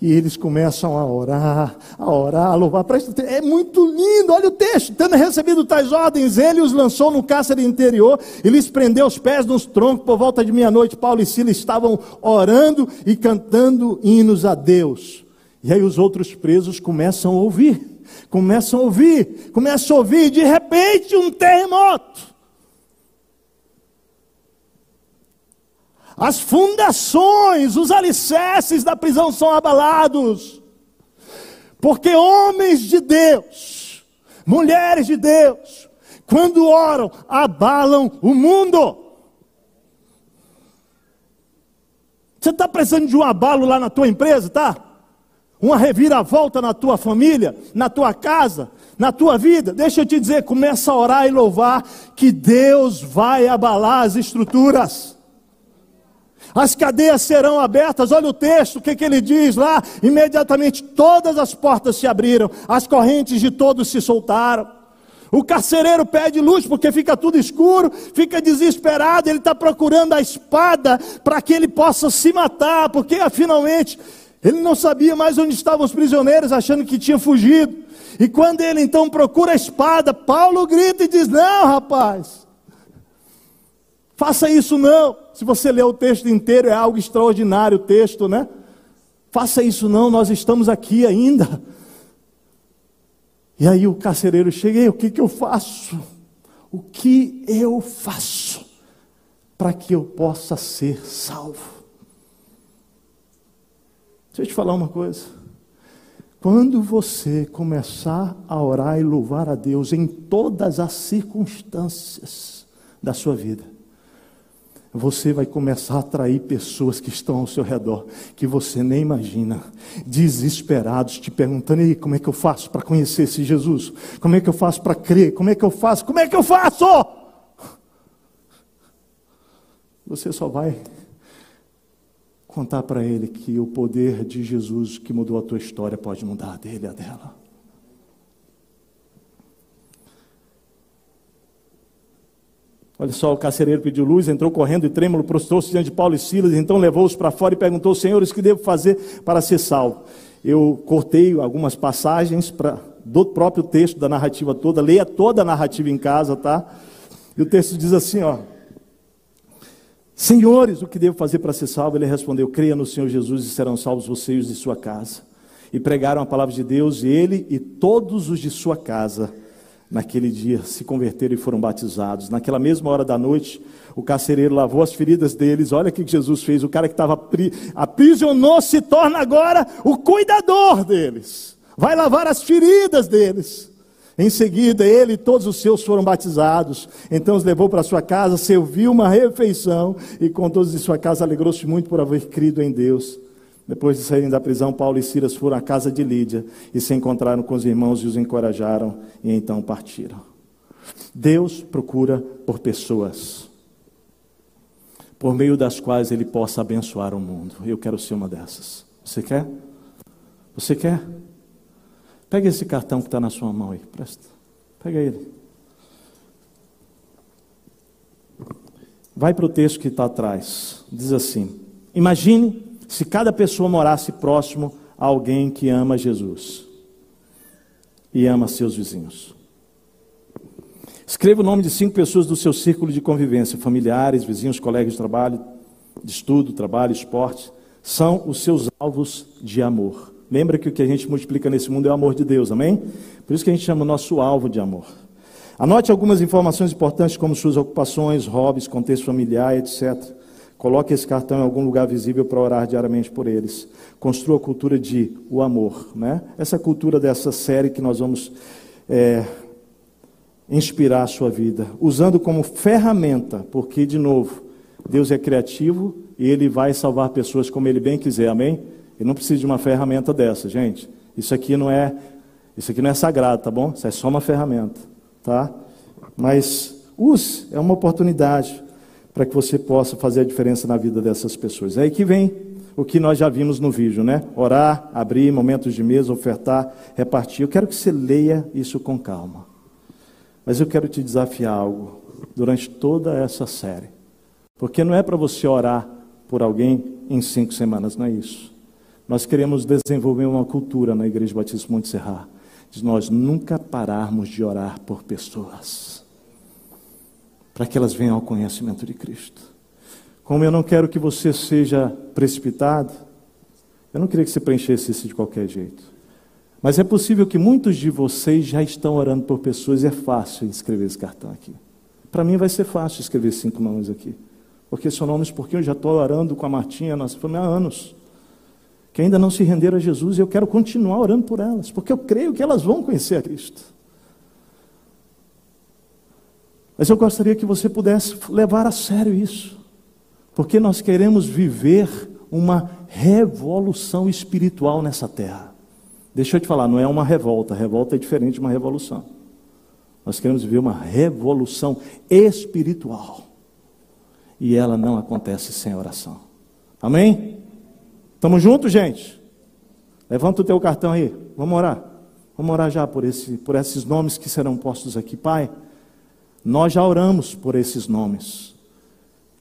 e eles começam a orar, a orar, a louvar. É muito lindo, olha o texto. Tendo recebido tais ordens, ele os lançou no cárcere interior e lhes prendeu os pés nos troncos. Por volta de meia-noite, Paulo e Silas estavam orando e cantando hinos a Deus. E aí os outros presos começam a ouvir, começam a ouvir, começam a ouvir, de repente um terremoto. As fundações, os alicerces da prisão são abalados. Porque homens de Deus, mulheres de Deus, quando oram, abalam o mundo. Você está precisando de um abalo lá na tua empresa, tá? Uma reviravolta na tua família, na tua casa, na tua vida. Deixa eu te dizer, começa a orar e louvar que Deus vai abalar as estruturas as cadeias serão abertas. Olha o texto, o que, que ele diz lá? Imediatamente todas as portas se abriram, as correntes de todos se soltaram. O carcereiro pede luz porque fica tudo escuro, fica desesperado, ele está procurando a espada para que ele possa se matar, porque finalmente ele não sabia mais onde estavam os prisioneiros, achando que tinha fugido. E quando ele então procura a espada, Paulo grita e diz: Não, rapaz, Faça isso não. Se você ler o texto inteiro, é algo extraordinário o texto, né? Faça isso não, nós estamos aqui ainda. E aí o carcereiro chega, e o que, que eu faço? O que eu faço para que eu possa ser salvo? Deixa eu te falar uma coisa. Quando você começar a orar e louvar a Deus em todas as circunstâncias da sua vida, você vai começar a atrair pessoas que estão ao seu redor, que você nem imagina, desesperados, te perguntando: e como é que eu faço para conhecer esse Jesus? Como é que eu faço para crer? Como é que eu faço? Como é que eu faço? Você só vai contar para ele que o poder de Jesus que mudou a tua história pode mudar a dele a dela. Olha só, o carcereiro pediu luz, entrou correndo e trêmulo, prostrou-se diante de Paulo e Silas, então levou-os para fora e perguntou, senhores, o que devo fazer para ser salvo? Eu cortei algumas passagens pra, do próprio texto, da narrativa toda, leia toda a narrativa em casa, tá? E o texto diz assim, ó. Senhores, o que devo fazer para ser salvo? Ele respondeu, creia no Senhor Jesus e serão salvos vocês de sua casa. E pregaram a palavra de Deus, ele e todos os de sua casa naquele dia se converteram e foram batizados. Naquela mesma hora da noite, o carcereiro lavou as feridas deles. Olha o que Jesus fez. O cara que estava aprisionou se torna agora o cuidador deles. Vai lavar as feridas deles. Em seguida, ele e todos os seus foram batizados. Então os levou para sua casa, serviu uma refeição e com todos de sua casa alegrou-se muito por haver crido em Deus. Depois de saírem da prisão, Paulo e Silas foram à casa de Lídia e se encontraram com os irmãos e os encorajaram e então partiram. Deus procura por pessoas por meio das quais ele possa abençoar o mundo. Eu quero ser uma dessas. Você quer? Você quer? Pega esse cartão que está na sua mão aí, presta. Pega ele. Vai para o texto que está atrás. Diz assim: Imagine se cada pessoa morasse próximo a alguém que ama Jesus e ama seus vizinhos. Escreva o nome de cinco pessoas do seu círculo de convivência: familiares, vizinhos, colegas de trabalho, de estudo, trabalho, esporte. São os seus alvos de amor. Lembra que o que a gente multiplica nesse mundo é o amor de Deus, amém? Por isso que a gente chama o nosso alvo de amor. Anote algumas informações importantes, como suas ocupações, hobbies, contexto familiar, etc. Coloque esse cartão em algum lugar visível para orar diariamente por eles. Construa a cultura de o amor, né? Essa cultura dessa série que nós vamos é, inspirar a sua vida, usando como ferramenta, porque, de novo, Deus é criativo e Ele vai salvar pessoas como Ele bem quiser, amém? E não precisa de uma ferramenta dessa, gente. Isso aqui não é, isso aqui não é sagrado, tá bom? Isso é só uma ferramenta, tá? Mas use, é uma oportunidade para que você possa fazer a diferença na vida dessas pessoas. É aí que vem o que nós já vimos no vídeo, né? Orar, abrir momentos de mesa, ofertar, repartir. Eu quero que você leia isso com calma. Mas eu quero te desafiar algo durante toda essa série. Porque não é para você orar por alguém em cinco semanas, não é isso. Nós queremos desenvolver uma cultura na Igreja Batista Monte Serra de nós nunca pararmos de orar por pessoas, para que elas venham ao conhecimento de Cristo. Como eu não quero que você seja precipitado, eu não queria que você preenchesse isso de qualquer jeito. Mas é possível que muitos de vocês já estão orando por pessoas e é fácil escrever esse cartão aqui. Para mim vai ser fácil escrever cinco nomes aqui. Porque são nomes porque eu já estou orando com a Martinha, nossa família, há anos. Que ainda não se renderam a Jesus e eu quero continuar orando por elas. Porque eu creio que elas vão conhecer a Cristo. Mas eu gostaria que você pudesse levar a sério isso. Porque nós queremos viver uma revolução espiritual nessa terra. Deixa eu te falar, não é uma revolta, revolta é diferente de uma revolução. Nós queremos viver uma revolução espiritual. E ela não acontece sem oração. Amém? Estamos juntos, gente? Levanta o teu cartão aí. Vamos orar. Vamos orar já por, esse, por esses nomes que serão postos aqui. Pai, nós já oramos por esses nomes.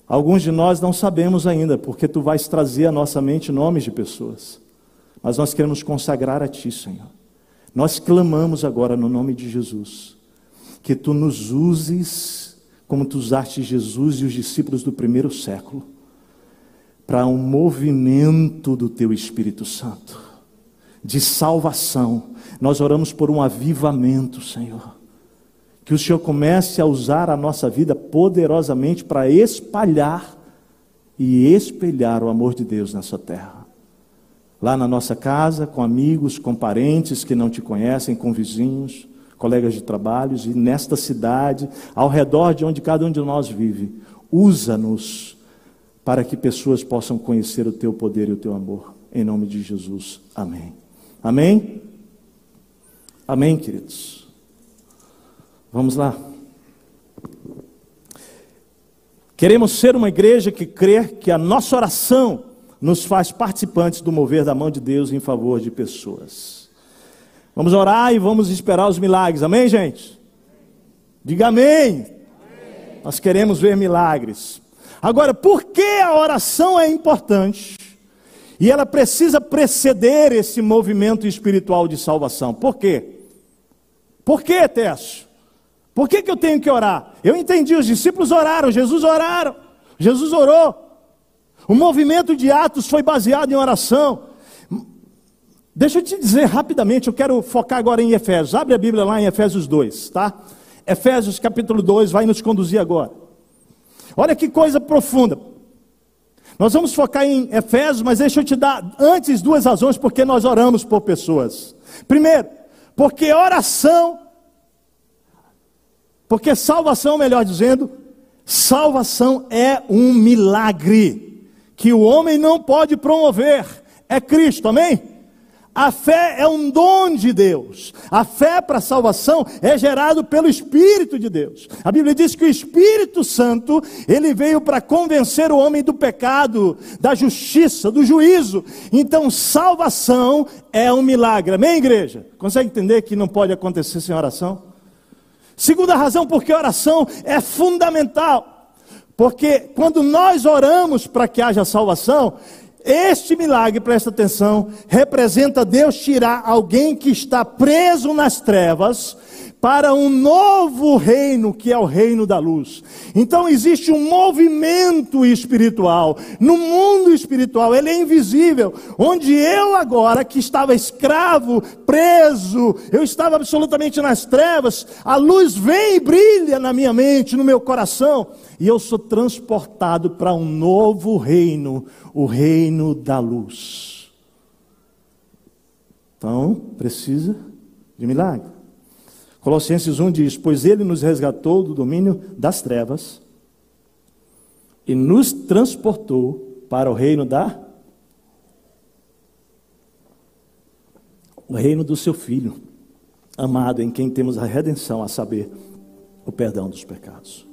Alguns de nós não sabemos ainda, porque tu vais trazer à nossa mente nomes de pessoas. Mas nós queremos consagrar a Ti, Senhor. Nós clamamos agora no nome de Jesus, que Tu nos uses como Tu usaste Jesus e os discípulos do primeiro século, para um movimento do Teu Espírito Santo, de salvação. Nós oramos por um avivamento, Senhor. Que o Senhor comece a usar a nossa vida poderosamente para espalhar e espelhar o amor de Deus nessa terra lá na nossa casa, com amigos, com parentes que não te conhecem, com vizinhos, colegas de trabalhos e nesta cidade, ao redor de onde cada um de nós vive. Usa-nos para que pessoas possam conhecer o teu poder e o teu amor. Em nome de Jesus. Amém. Amém? Amém, queridos. Vamos lá. Queremos ser uma igreja que crê que a nossa oração nos faz participantes do mover da mão de Deus em favor de pessoas. Vamos orar e vamos esperar os milagres, amém, gente? Diga amém. amém. Nós queremos ver milagres. Agora, por que a oração é importante? E ela precisa preceder esse movimento espiritual de salvação. Por quê? Por quê, Técio? Por que, que eu tenho que orar? Eu entendi, os discípulos oraram, Jesus oraram, Jesus orou. O movimento de Atos foi baseado em oração. Deixa eu te dizer rapidamente, eu quero focar agora em Efésios. Abre a Bíblia lá em Efésios 2, tá? Efésios capítulo 2 vai nos conduzir agora. Olha que coisa profunda. Nós vamos focar em Efésios, mas deixa eu te dar antes duas razões porque nós oramos por pessoas. Primeiro, porque oração, porque salvação, melhor dizendo, salvação é um milagre que o homem não pode promover, é Cristo, amém? A fé é um dom de Deus. A fé para a salvação é gerado pelo Espírito de Deus. A Bíblia diz que o Espírito Santo, ele veio para convencer o homem do pecado, da justiça, do juízo. Então, salvação é um milagre. Amém, igreja? Consegue entender que não pode acontecer sem oração? Segunda razão, porque oração é fundamental. Porque quando nós oramos para que haja salvação, este milagre, presta atenção, representa Deus tirar alguém que está preso nas trevas para um novo reino, que é o reino da luz. Então existe um movimento espiritual. No mundo espiritual, ele é invisível. Onde eu agora, que estava escravo, preso, eu estava absolutamente nas trevas, a luz vem e brilha na minha mente, no meu coração, e eu sou transportado para um novo reino, o reino da luz. Então, precisa de milagre. Colossenses 1 diz: Pois ele nos resgatou do domínio das trevas e nos transportou para o reino da. O reino do seu Filho, amado, em quem temos a redenção, a saber, o perdão dos pecados.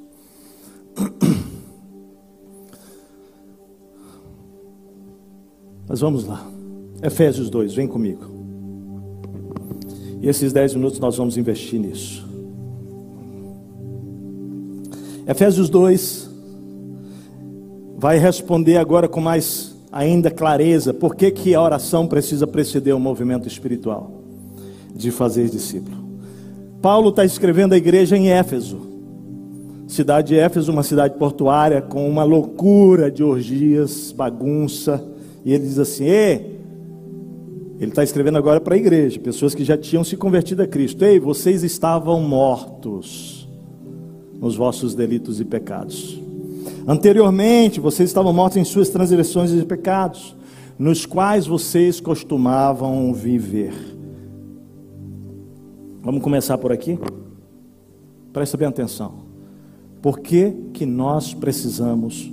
<clears throat> Mas vamos lá. Efésios 2, vem comigo. E esses dez minutos nós vamos investir nisso. Efésios 2 vai responder agora com mais ainda clareza por que, que a oração precisa preceder o movimento espiritual de fazer discípulo. Paulo está escrevendo a igreja em Éfeso. Cidade de Éfeso, uma cidade portuária com uma loucura de orgias, bagunça. E ele diz assim: Ei, ele está escrevendo agora para a igreja, pessoas que já tinham se convertido a Cristo. Ei, vocês estavam mortos nos vossos delitos e pecados. Anteriormente, vocês estavam mortos em suas transgressões e pecados, nos quais vocês costumavam viver. Vamos começar por aqui? Presta bem atenção. Por que, que nós precisamos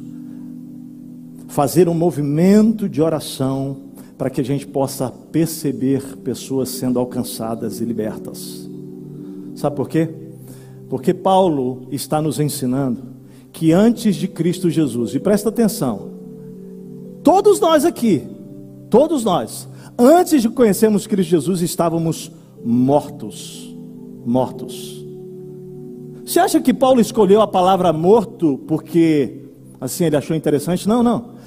fazer um movimento de oração para que a gente possa perceber pessoas sendo alcançadas e libertas. Sabe por quê? Porque Paulo está nos ensinando que antes de Cristo Jesus, e presta atenção, todos nós aqui, todos nós, antes de conhecermos Cristo Jesus, estávamos mortos. Mortos. Você acha que Paulo escolheu a palavra morto porque assim ele achou interessante? Não, não.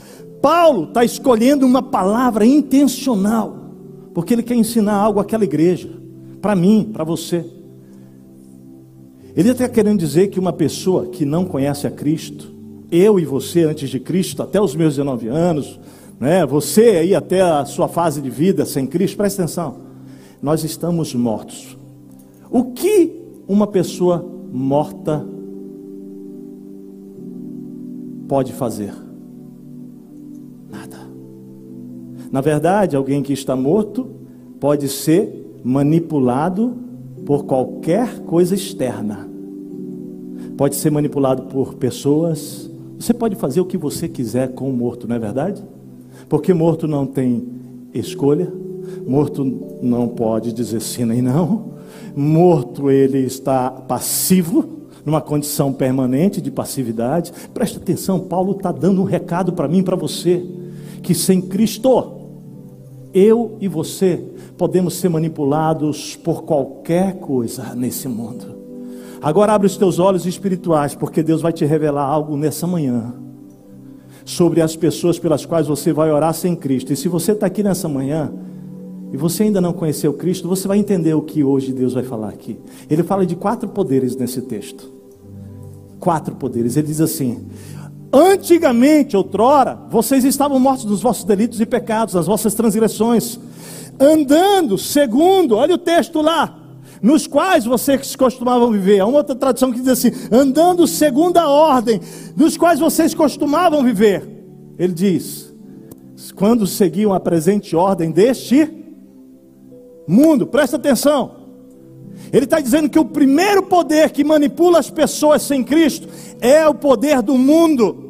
Paulo está escolhendo uma palavra intencional, porque ele quer ensinar algo àquela igreja, para mim, para você. Ele está querendo dizer que uma pessoa que não conhece a Cristo, eu e você antes de Cristo, até os meus 19 anos, né, você aí até a sua fase de vida sem Cristo, presta atenção, nós estamos mortos. O que uma pessoa morta pode fazer? Na verdade, alguém que está morto pode ser manipulado por qualquer coisa externa. Pode ser manipulado por pessoas. Você pode fazer o que você quiser com o morto, não é verdade? Porque morto não tem escolha. Morto não pode dizer sim nem não. Morto ele está passivo, numa condição permanente de passividade. Presta atenção, Paulo está dando um recado para mim e para você: que sem Cristo eu e você podemos ser manipulados por qualquer coisa nesse mundo. Agora abre os teus olhos espirituais, porque Deus vai te revelar algo nessa manhã sobre as pessoas pelas quais você vai orar sem Cristo. E se você está aqui nessa manhã e você ainda não conheceu Cristo, você vai entender o que hoje Deus vai falar aqui. Ele fala de quatro poderes nesse texto. Quatro poderes. Ele diz assim: Antigamente, outrora, vocês estavam mortos dos vossos delitos e pecados, das vossas transgressões, andando segundo, olha o texto lá, nos quais vocês costumavam viver. Há uma outra tradução que diz assim: andando segundo a ordem, nos quais vocês costumavam viver. Ele diz: quando seguiam a presente ordem deste mundo, presta atenção. Ele está dizendo que o primeiro poder que manipula as pessoas sem Cristo é o poder do mundo.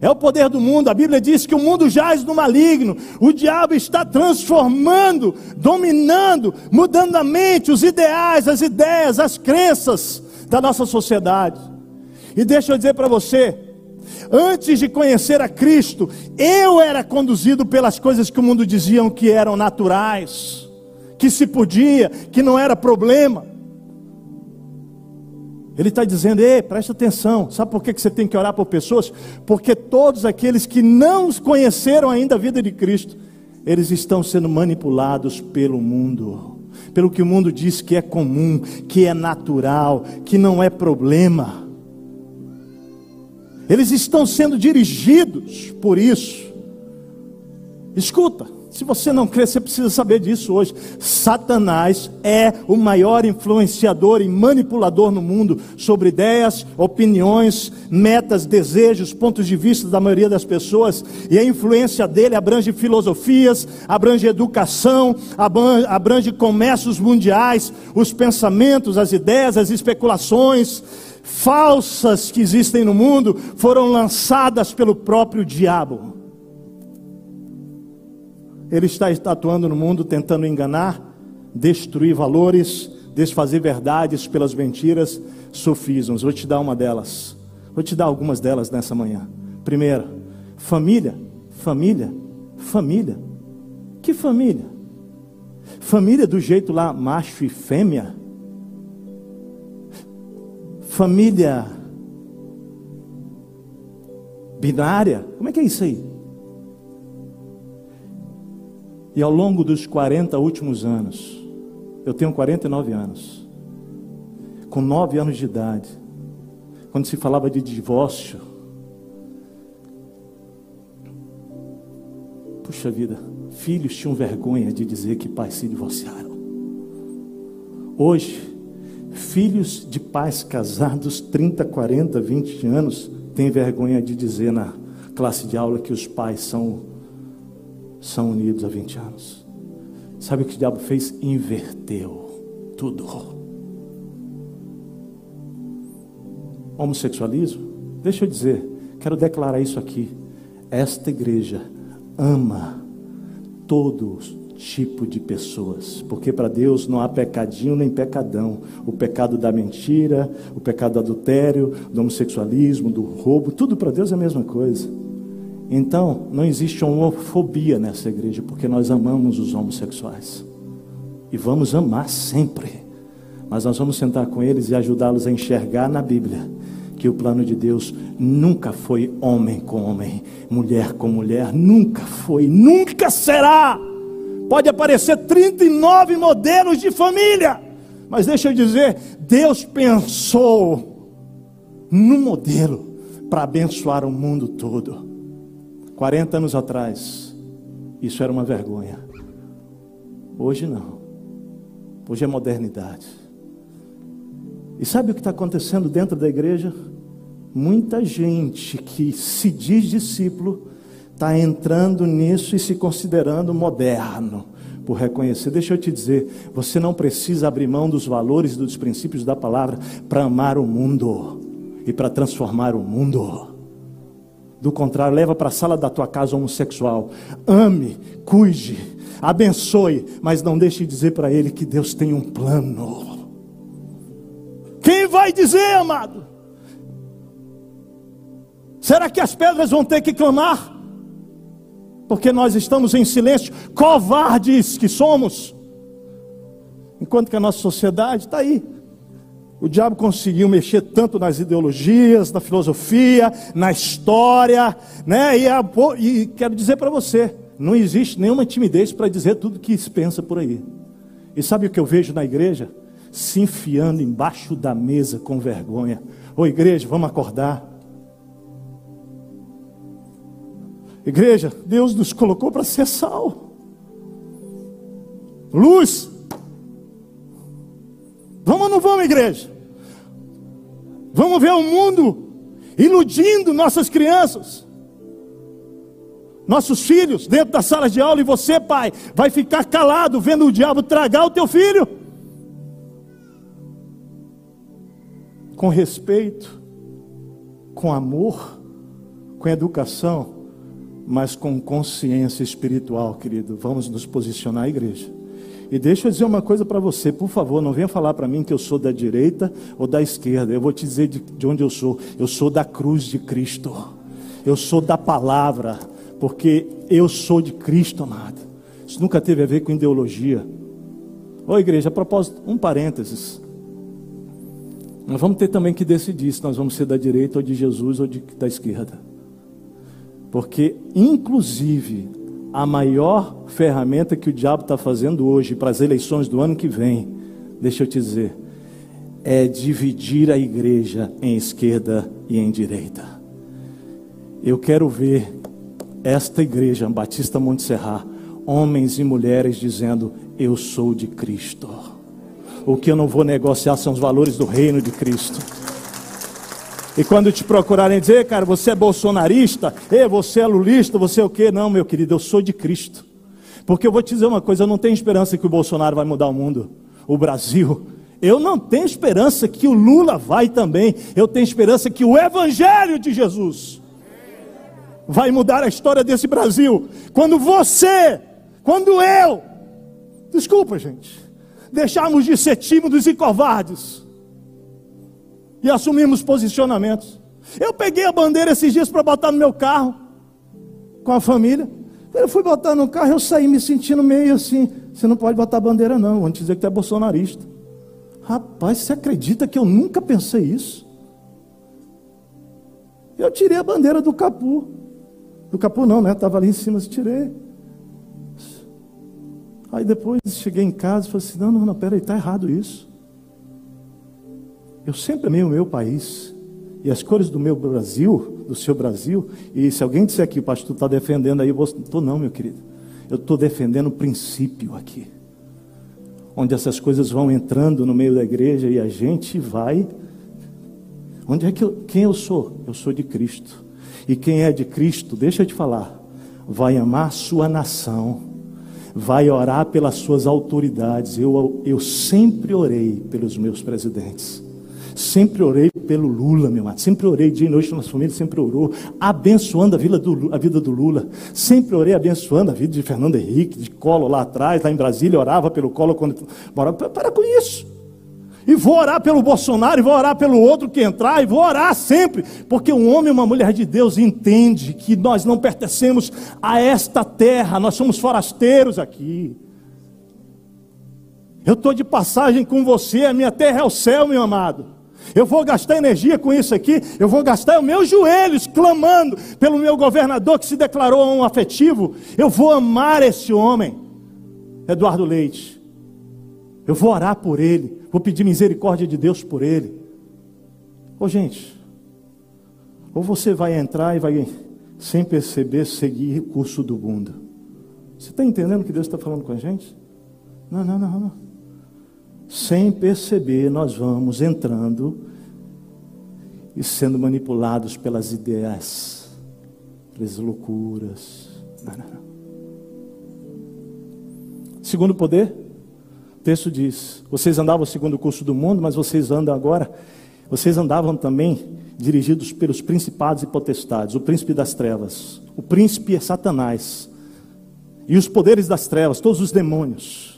É o poder do mundo. A Bíblia diz que o mundo jaz no maligno. O diabo está transformando, dominando, mudando a mente, os ideais, as ideias, as crenças da nossa sociedade. E deixa eu dizer para você, antes de conhecer a Cristo, eu era conduzido pelas coisas que o mundo diziam que eram naturais, que se podia, que não era problema. Ele está dizendo: ei, presta atenção. Sabe por que você tem que orar por pessoas? Porque todos aqueles que não conheceram ainda a vida de Cristo, eles estão sendo manipulados pelo mundo, pelo que o mundo diz que é comum, que é natural, que não é problema. Eles estão sendo dirigidos por isso. Escuta, se você não crê, você precisa saber disso hoje. Satanás é o maior influenciador e manipulador no mundo sobre ideias, opiniões, metas, desejos, pontos de vista da maioria das pessoas. E a influência dele abrange filosofias, abrange educação, abrange comércios mundiais, os pensamentos, as ideias, as especulações falsas que existem no mundo foram lançadas pelo próprio diabo. Ele está atuando no mundo tentando enganar, destruir valores, desfazer verdades pelas mentiras, sofismos. Vou te dar uma delas. Vou te dar algumas delas nessa manhã. Primeira, família, família, família. Que família? Família do jeito lá, macho e fêmea? Família binária? Como é que é isso aí? E ao longo dos 40 últimos anos, eu tenho 49 anos, com 9 anos de idade, quando se falava de divórcio, puxa vida, filhos tinham vergonha de dizer que pais se divorciaram. Hoje, filhos de pais casados 30, 40, 20 anos têm vergonha de dizer na classe de aula que os pais são são unidos há 20 anos. Sabe o que o diabo fez? Inverteu tudo. Homossexualismo? Deixa eu dizer, quero declarar isso aqui. Esta igreja ama todo tipo de pessoas, porque para Deus não há pecadinho nem pecadão. O pecado da mentira, o pecado do adultério, do homossexualismo, do roubo, tudo para Deus é a mesma coisa. Então, não existe homofobia nessa igreja, porque nós amamos os homossexuais. E vamos amar sempre. Mas nós vamos sentar com eles e ajudá-los a enxergar na Bíblia que o plano de Deus nunca foi homem com homem, mulher com mulher, nunca foi, nunca será. Pode aparecer 39 modelos de família, mas deixa eu dizer, Deus pensou no modelo para abençoar o mundo todo. 40 anos atrás, isso era uma vergonha. Hoje não. Hoje é modernidade. E sabe o que está acontecendo dentro da igreja? Muita gente que se diz discípulo está entrando nisso e se considerando moderno por reconhecer. Deixa eu te dizer, você não precisa abrir mão dos valores e dos princípios da palavra para amar o mundo e para transformar o mundo. Do contrário, leva para a sala da tua casa homossexual. Ame, cuide, abençoe, mas não deixe de dizer para ele que Deus tem um plano. Quem vai dizer, amado? Será que as pedras vão ter que clamar? Porque nós estamos em silêncio, covardes que somos. Enquanto que a nossa sociedade está aí, o diabo conseguiu mexer tanto nas ideologias, na filosofia, na história, né? E, a, e quero dizer para você, não existe nenhuma timidez para dizer tudo que se pensa por aí. E sabe o que eu vejo na igreja? Se enfiando embaixo da mesa com vergonha. Ô igreja, vamos acordar. Igreja, Deus nos colocou para ser sal. Luz, Vamos ou não vamos, igreja? Vamos ver o mundo iludindo nossas crianças, nossos filhos dentro da sala de aula, e você, pai, vai ficar calado vendo o diabo tragar o teu filho? Com respeito, com amor, com educação, mas com consciência espiritual, querido. Vamos nos posicionar, igreja. E deixa eu dizer uma coisa para você, por favor, não venha falar para mim que eu sou da direita ou da esquerda. Eu vou te dizer de, de onde eu sou. Eu sou da cruz de Cristo. Eu sou da palavra, porque eu sou de Cristo, amado. Isso nunca teve a ver com ideologia. Ô igreja, a propósito, um parênteses. Nós vamos ter também que decidir se nós vamos ser da direita ou de Jesus ou de, da esquerda. Porque, inclusive, a maior ferramenta que o diabo está fazendo hoje para as eleições do ano que vem, deixa eu te dizer, é dividir a igreja em esquerda e em direita. Eu quero ver esta igreja, Batista Monte Serra, homens e mulheres dizendo: Eu sou de Cristo. O que eu não vou negociar são os valores do reino de Cristo. E quando te procurarem dizer, cara, você é bolsonarista, e você é lulista, você é o quê? Não, meu querido, eu sou de Cristo. Porque eu vou te dizer uma coisa, eu não tenho esperança que o Bolsonaro vai mudar o mundo, o Brasil. Eu não tenho esperança que o Lula vai também. Eu tenho esperança que o Evangelho de Jesus vai mudar a história desse Brasil. Quando você, quando eu, desculpa, gente, deixarmos de ser tímidos e covardes e assumirmos posicionamentos. Eu peguei a bandeira esses dias para botar no meu carro com a família. Eu fui botar no carro, eu saí me sentindo meio assim. Você não pode botar bandeira, não. Vão dizer que tu é bolsonarista. Rapaz, você acredita que eu nunca pensei isso? Eu tirei a bandeira do capu. Do capu não, né? Estava ali em cima, eu tirei. Aí depois cheguei em casa e falei assim: não, não, não, peraí, está errado isso. Eu sempre amei o meu país. E as cores do meu Brasil, do seu Brasil, e se alguém disser o pastor está defendendo aí, eu estou não, meu querido. Eu estou defendendo o princípio aqui. Onde essas coisas vão entrando no meio da igreja e a gente vai. Onde é que eu, quem eu sou? Eu sou de Cristo. E quem é de Cristo, deixa eu te falar, vai amar a sua nação, vai orar pelas suas autoridades. Eu, eu sempre orei pelos meus presidentes. Sempre orei pelo Lula, meu amado. Sempre orei dia e noite nossa família, sempre orou, abençoando a vida, do, a vida do Lula. Sempre orei abençoando a vida de Fernando Henrique, de Colo lá atrás, lá em Brasília, orava pelo Colo quando morava. Para com isso. E vou orar pelo Bolsonaro, e vou orar pelo outro que entrar, e vou orar sempre, porque um homem e uma mulher de Deus entende que nós não pertencemos a esta terra, nós somos forasteiros aqui. Eu estou de passagem com você, a minha terra é o céu, meu amado. Eu vou gastar energia com isso aqui, eu vou gastar os meus joelhos clamando pelo meu governador que se declarou um afetivo. Eu vou amar esse homem, Eduardo Leite. Eu vou orar por ele, vou pedir misericórdia de Deus por ele. Ô gente, ou você vai entrar e vai, sem perceber, seguir o curso do mundo. Você está entendendo o que Deus está falando com a gente? Não, não, não, não. Sem perceber, nós vamos entrando e sendo manipulados pelas ideias, pelas loucuras. Não, não, não. Segundo poder, texto diz: Vocês andavam segundo o curso do mundo, mas vocês andam agora. Vocês andavam também dirigidos pelos principados e potestades, o príncipe das trevas. O príncipe é Satanás. E os poderes das trevas, todos os demônios.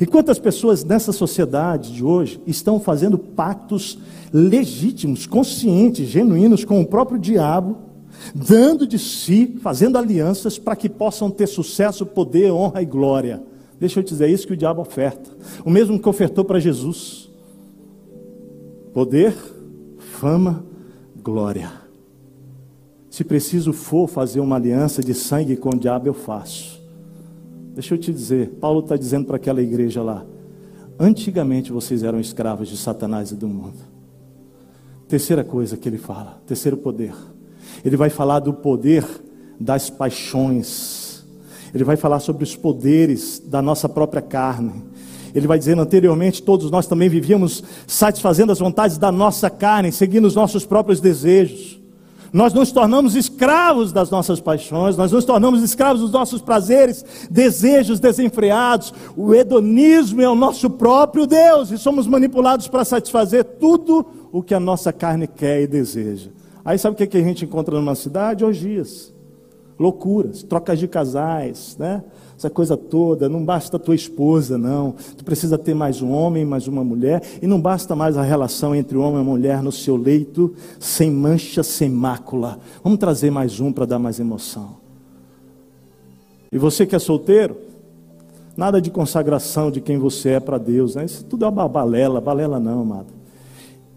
E quantas pessoas nessa sociedade de hoje estão fazendo pactos legítimos, conscientes, genuínos com o próprio diabo, dando de si, fazendo alianças para que possam ter sucesso, poder, honra e glória. Deixa eu te dizer, é isso que o diabo oferta. O mesmo que ofertou para Jesus: poder, fama, glória. Se preciso for fazer uma aliança de sangue com o diabo, eu faço. Deixa eu te dizer, Paulo está dizendo para aquela igreja lá: antigamente vocês eram escravos de Satanás e do mundo. Terceira coisa que ele fala, terceiro poder. Ele vai falar do poder das paixões ele vai falar sobre os poderes da nossa própria carne. Ele vai dizendo anteriormente, todos nós também vivíamos satisfazendo as vontades da nossa carne, seguindo os nossos próprios desejos. Nós nos tornamos escravos das nossas paixões, nós nos tornamos escravos dos nossos prazeres, desejos desenfreados. O hedonismo é o nosso próprio Deus e somos manipulados para satisfazer tudo o que a nossa carne quer e deseja. Aí sabe o que a gente encontra numa cidade? Orgias loucuras, trocas de casais, né? Essa coisa toda, não basta tua esposa, não. Tu precisa ter mais um homem, mais uma mulher, e não basta mais a relação entre homem e mulher no seu leito, sem mancha, sem mácula. Vamos trazer mais um para dar mais emoção. E você que é solteiro, nada de consagração de quem você é para Deus, né? Isso tudo é uma balela, balela não, amado.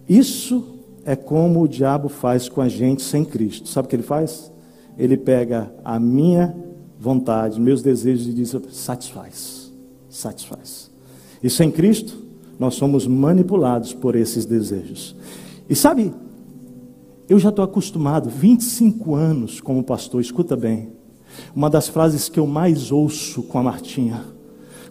Isso é como o diabo faz com a gente sem Cristo. Sabe o que ele faz? Ele pega a minha vontade, meus desejos e diz: satisfaz, satisfaz. E sem Cristo, nós somos manipulados por esses desejos. E sabe, eu já estou acostumado, 25 anos como pastor, escuta bem. Uma das frases que eu mais ouço com a Martinha,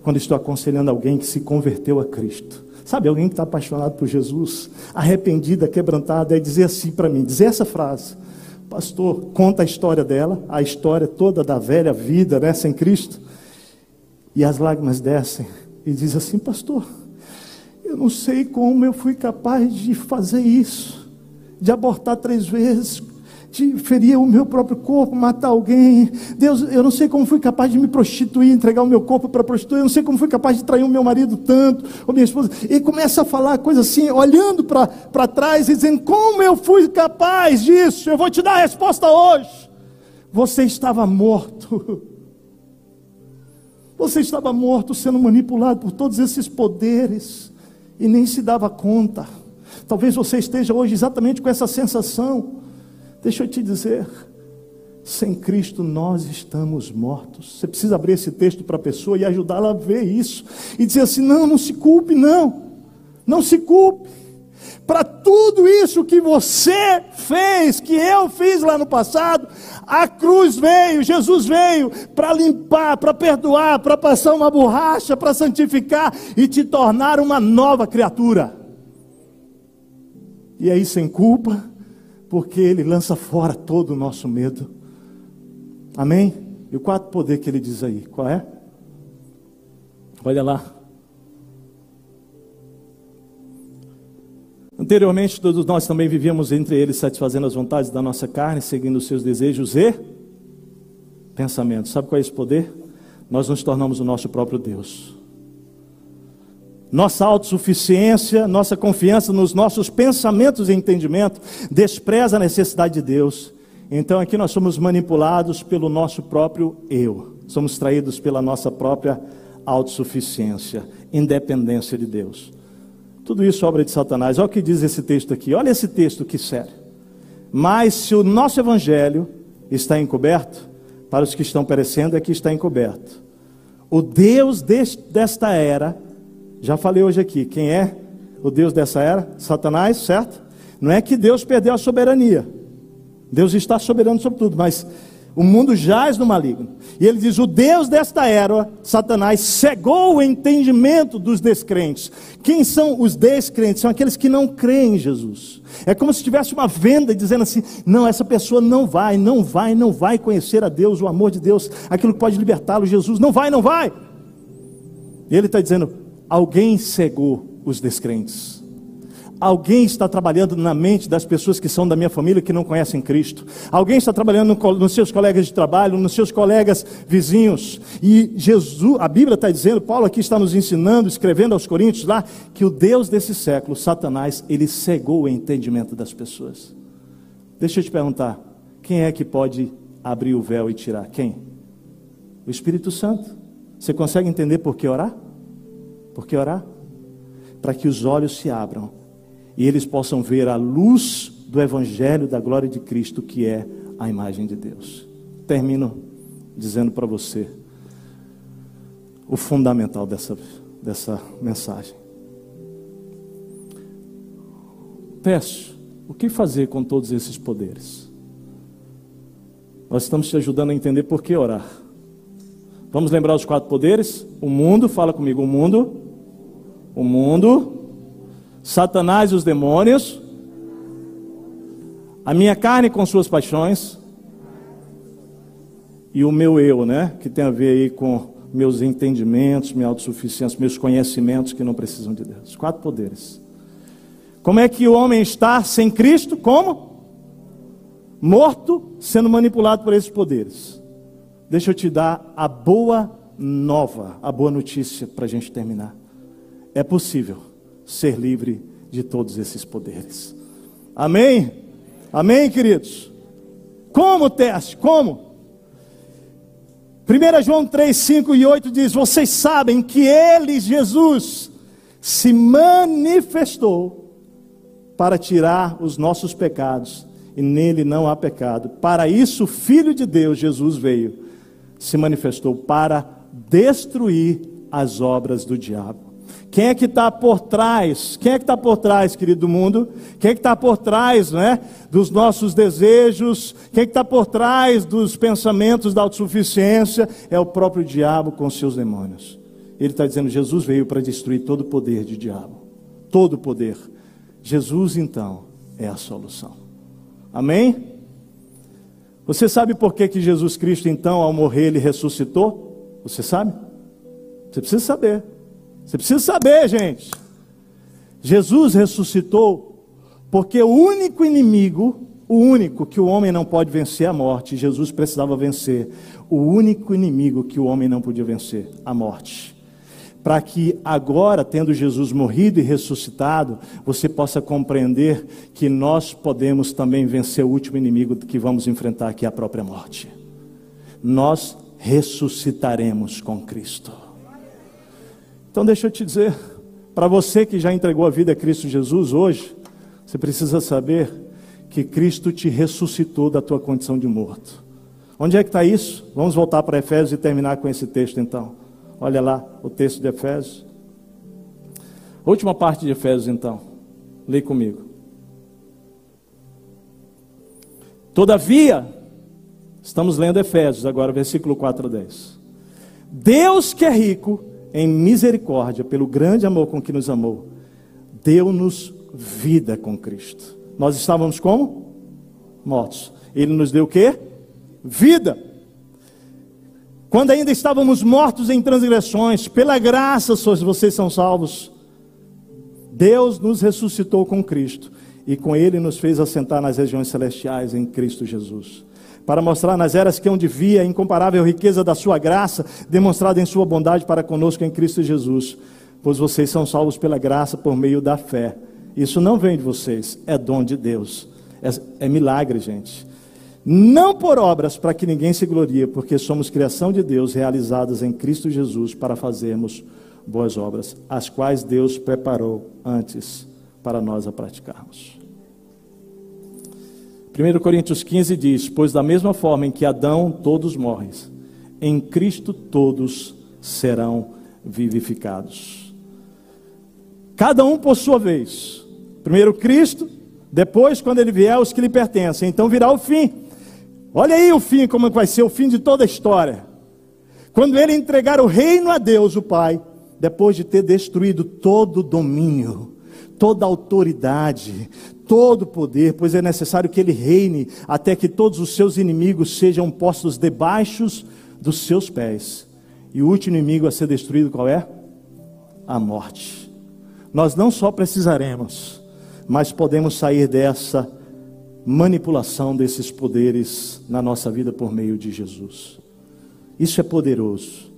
quando estou aconselhando alguém que se converteu a Cristo. Sabe, alguém que está apaixonado por Jesus, arrependida, quebrantada, é dizer assim para mim, dizer essa frase. Pastor, conta a história dela, a história toda da velha vida, né, sem Cristo. E as lágrimas descem e diz assim, pastor, eu não sei como eu fui capaz de fazer isso, de abortar três vezes, de ferir o meu próprio corpo, matar alguém. Deus, eu não sei como fui capaz de me prostituir, entregar o meu corpo para prostituir. Eu não sei como fui capaz de trair o meu marido tanto, ou minha esposa. E começa a falar coisa assim, olhando para trás e dizendo: Como eu fui capaz disso? Eu vou te dar a resposta hoje. Você estava morto. Você estava morto, sendo manipulado por todos esses poderes e nem se dava conta. Talvez você esteja hoje exatamente com essa sensação. Deixa eu te dizer, sem Cristo nós estamos mortos. Você precisa abrir esse texto para a pessoa e ajudá-la a ver isso. E dizer assim: não, não se culpe, não. Não se culpe. Para tudo isso que você fez, que eu fiz lá no passado, a cruz veio, Jesus veio para limpar, para perdoar, para passar uma borracha, para santificar e te tornar uma nova criatura. E aí, sem culpa, porque Ele lança fora todo o nosso medo. Amém? E o quarto poder que Ele diz aí, qual é? Olha lá. Anteriormente, todos nós também vivíamos entre eles, satisfazendo as vontades da nossa carne, seguindo os seus desejos e pensamentos. Sabe qual é esse poder? Nós nos tornamos o nosso próprio Deus. Nossa autossuficiência, nossa confiança nos nossos pensamentos e entendimento despreza a necessidade de Deus. Então aqui nós somos manipulados pelo nosso próprio eu. Somos traídos pela nossa própria autossuficiência, independência de Deus. Tudo isso é obra de Satanás. Olha o que diz esse texto aqui. Olha esse texto que sério. Mas se o nosso evangelho está encoberto, para os que estão perecendo é que está encoberto. O Deus desta era, já falei hoje aqui, quem é o Deus dessa era? Satanás, certo? Não é que Deus perdeu a soberania. Deus está soberano sobre tudo, mas o mundo jaz no maligno. E ele diz: o Deus desta era, Satanás, cegou o entendimento dos descrentes. Quem são os descrentes? São aqueles que não creem em Jesus. É como se tivesse uma venda dizendo assim: não, essa pessoa não vai, não vai, não vai conhecer a Deus, o amor de Deus, aquilo que pode libertá-lo, Jesus. Não vai, não vai. E ele está dizendo: alguém cegou os descrentes. Alguém está trabalhando na mente das pessoas que são da minha família que não conhecem Cristo. Alguém está trabalhando nos seus colegas de trabalho, nos seus colegas vizinhos. E Jesus, a Bíblia está dizendo, Paulo aqui está nos ensinando, escrevendo aos Coríntios lá, que o Deus desse século, Satanás, ele cegou o entendimento das pessoas. Deixa eu te perguntar, quem é que pode abrir o véu e tirar? Quem? O Espírito Santo. Você consegue entender por que orar? Por que orar? Para que os olhos se abram e eles possam ver a luz do Evangelho da glória de Cristo, que é a imagem de Deus. Termino dizendo para você o fundamental dessa, dessa mensagem. Peço, o que fazer com todos esses poderes? Nós estamos te ajudando a entender por que orar. Vamos lembrar os quatro poderes? O mundo, fala comigo, o mundo. O mundo Satanás e os demônios, a minha carne com suas paixões e o meu eu, né? Que tem a ver aí com meus entendimentos, minha autossuficiência, meus conhecimentos que não precisam de Deus. Quatro poderes. Como é que o homem está sem Cristo? Como? Morto, sendo manipulado por esses poderes. Deixa eu te dar a boa nova, a boa notícia para a gente terminar. É possível ser livre de todos esses poderes. Amém? Amém, queridos? Como teste? Como? 1 João 3, 5 e 8 diz: Vocês sabem que Ele, Jesus, se manifestou para tirar os nossos pecados, e nele não há pecado. Para isso, o Filho de Deus, Jesus, veio, se manifestou para destruir as obras do diabo. Quem é que está por trás? Quem é que está por trás, querido do mundo? Quem é que está por trás, né, dos nossos desejos? Quem é que está por trás dos pensamentos da autossuficiência? É o próprio diabo com seus demônios. Ele está dizendo: Jesus veio para destruir todo o poder de diabo, todo o poder. Jesus, então, é a solução. Amém? Você sabe por que, que Jesus Cristo, então, ao morrer, ele ressuscitou? Você sabe? Você precisa saber. Você precisa saber, gente. Jesus ressuscitou porque o único inimigo, o único que o homem não pode vencer a morte, Jesus precisava vencer. O único inimigo que o homem não podia vencer, a morte. Para que agora, tendo Jesus morrido e ressuscitado, você possa compreender que nós podemos também vencer o último inimigo que vamos enfrentar, que é a própria morte. Nós ressuscitaremos com Cristo. Então deixa eu te dizer, para você que já entregou a vida a Cristo Jesus hoje, você precisa saber que Cristo te ressuscitou da tua condição de morto. Onde é que está isso? Vamos voltar para Efésios e terminar com esse texto então. Olha lá o texto de Efésios. última parte de Efésios então. Lê comigo. Todavia, estamos lendo Efésios agora, versículo 4 a 10. Deus que é rico em misericórdia, pelo grande amor com que nos amou, deu-nos vida com Cristo. Nós estávamos como? Mortos. Ele nos deu o quê? Vida. Quando ainda estávamos mortos em transgressões, pela graça vocês são salvos. Deus nos ressuscitou com Cristo e com Ele nos fez assentar nas regiões celestiais em Cristo Jesus para mostrar nas eras que onde via a incomparável riqueza da sua graça, demonstrada em sua bondade para conosco em Cristo Jesus. Pois vocês são salvos pela graça por meio da fé. Isso não vem de vocês, é dom de Deus. É, é milagre, gente. Não por obras para que ninguém se glorie, porque somos criação de Deus realizadas em Cristo Jesus para fazermos boas obras, as quais Deus preparou antes para nós a praticarmos. 1 Coríntios 15 diz: Pois da mesma forma em que Adão todos morrem, em Cristo todos serão vivificados. Cada um por sua vez. Primeiro Cristo, depois, quando ele vier, os que lhe pertencem. Então virá o fim. Olha aí o fim, como vai ser o fim de toda a história. Quando ele entregar o reino a Deus, o Pai, depois de ter destruído todo o domínio, toda a autoridade, todo poder, pois é necessário que ele reine até que todos os seus inimigos sejam postos debaixo dos seus pés. E o último inimigo a ser destruído qual é? A morte. Nós não só precisaremos, mas podemos sair dessa manipulação desses poderes na nossa vida por meio de Jesus. Isso é poderoso.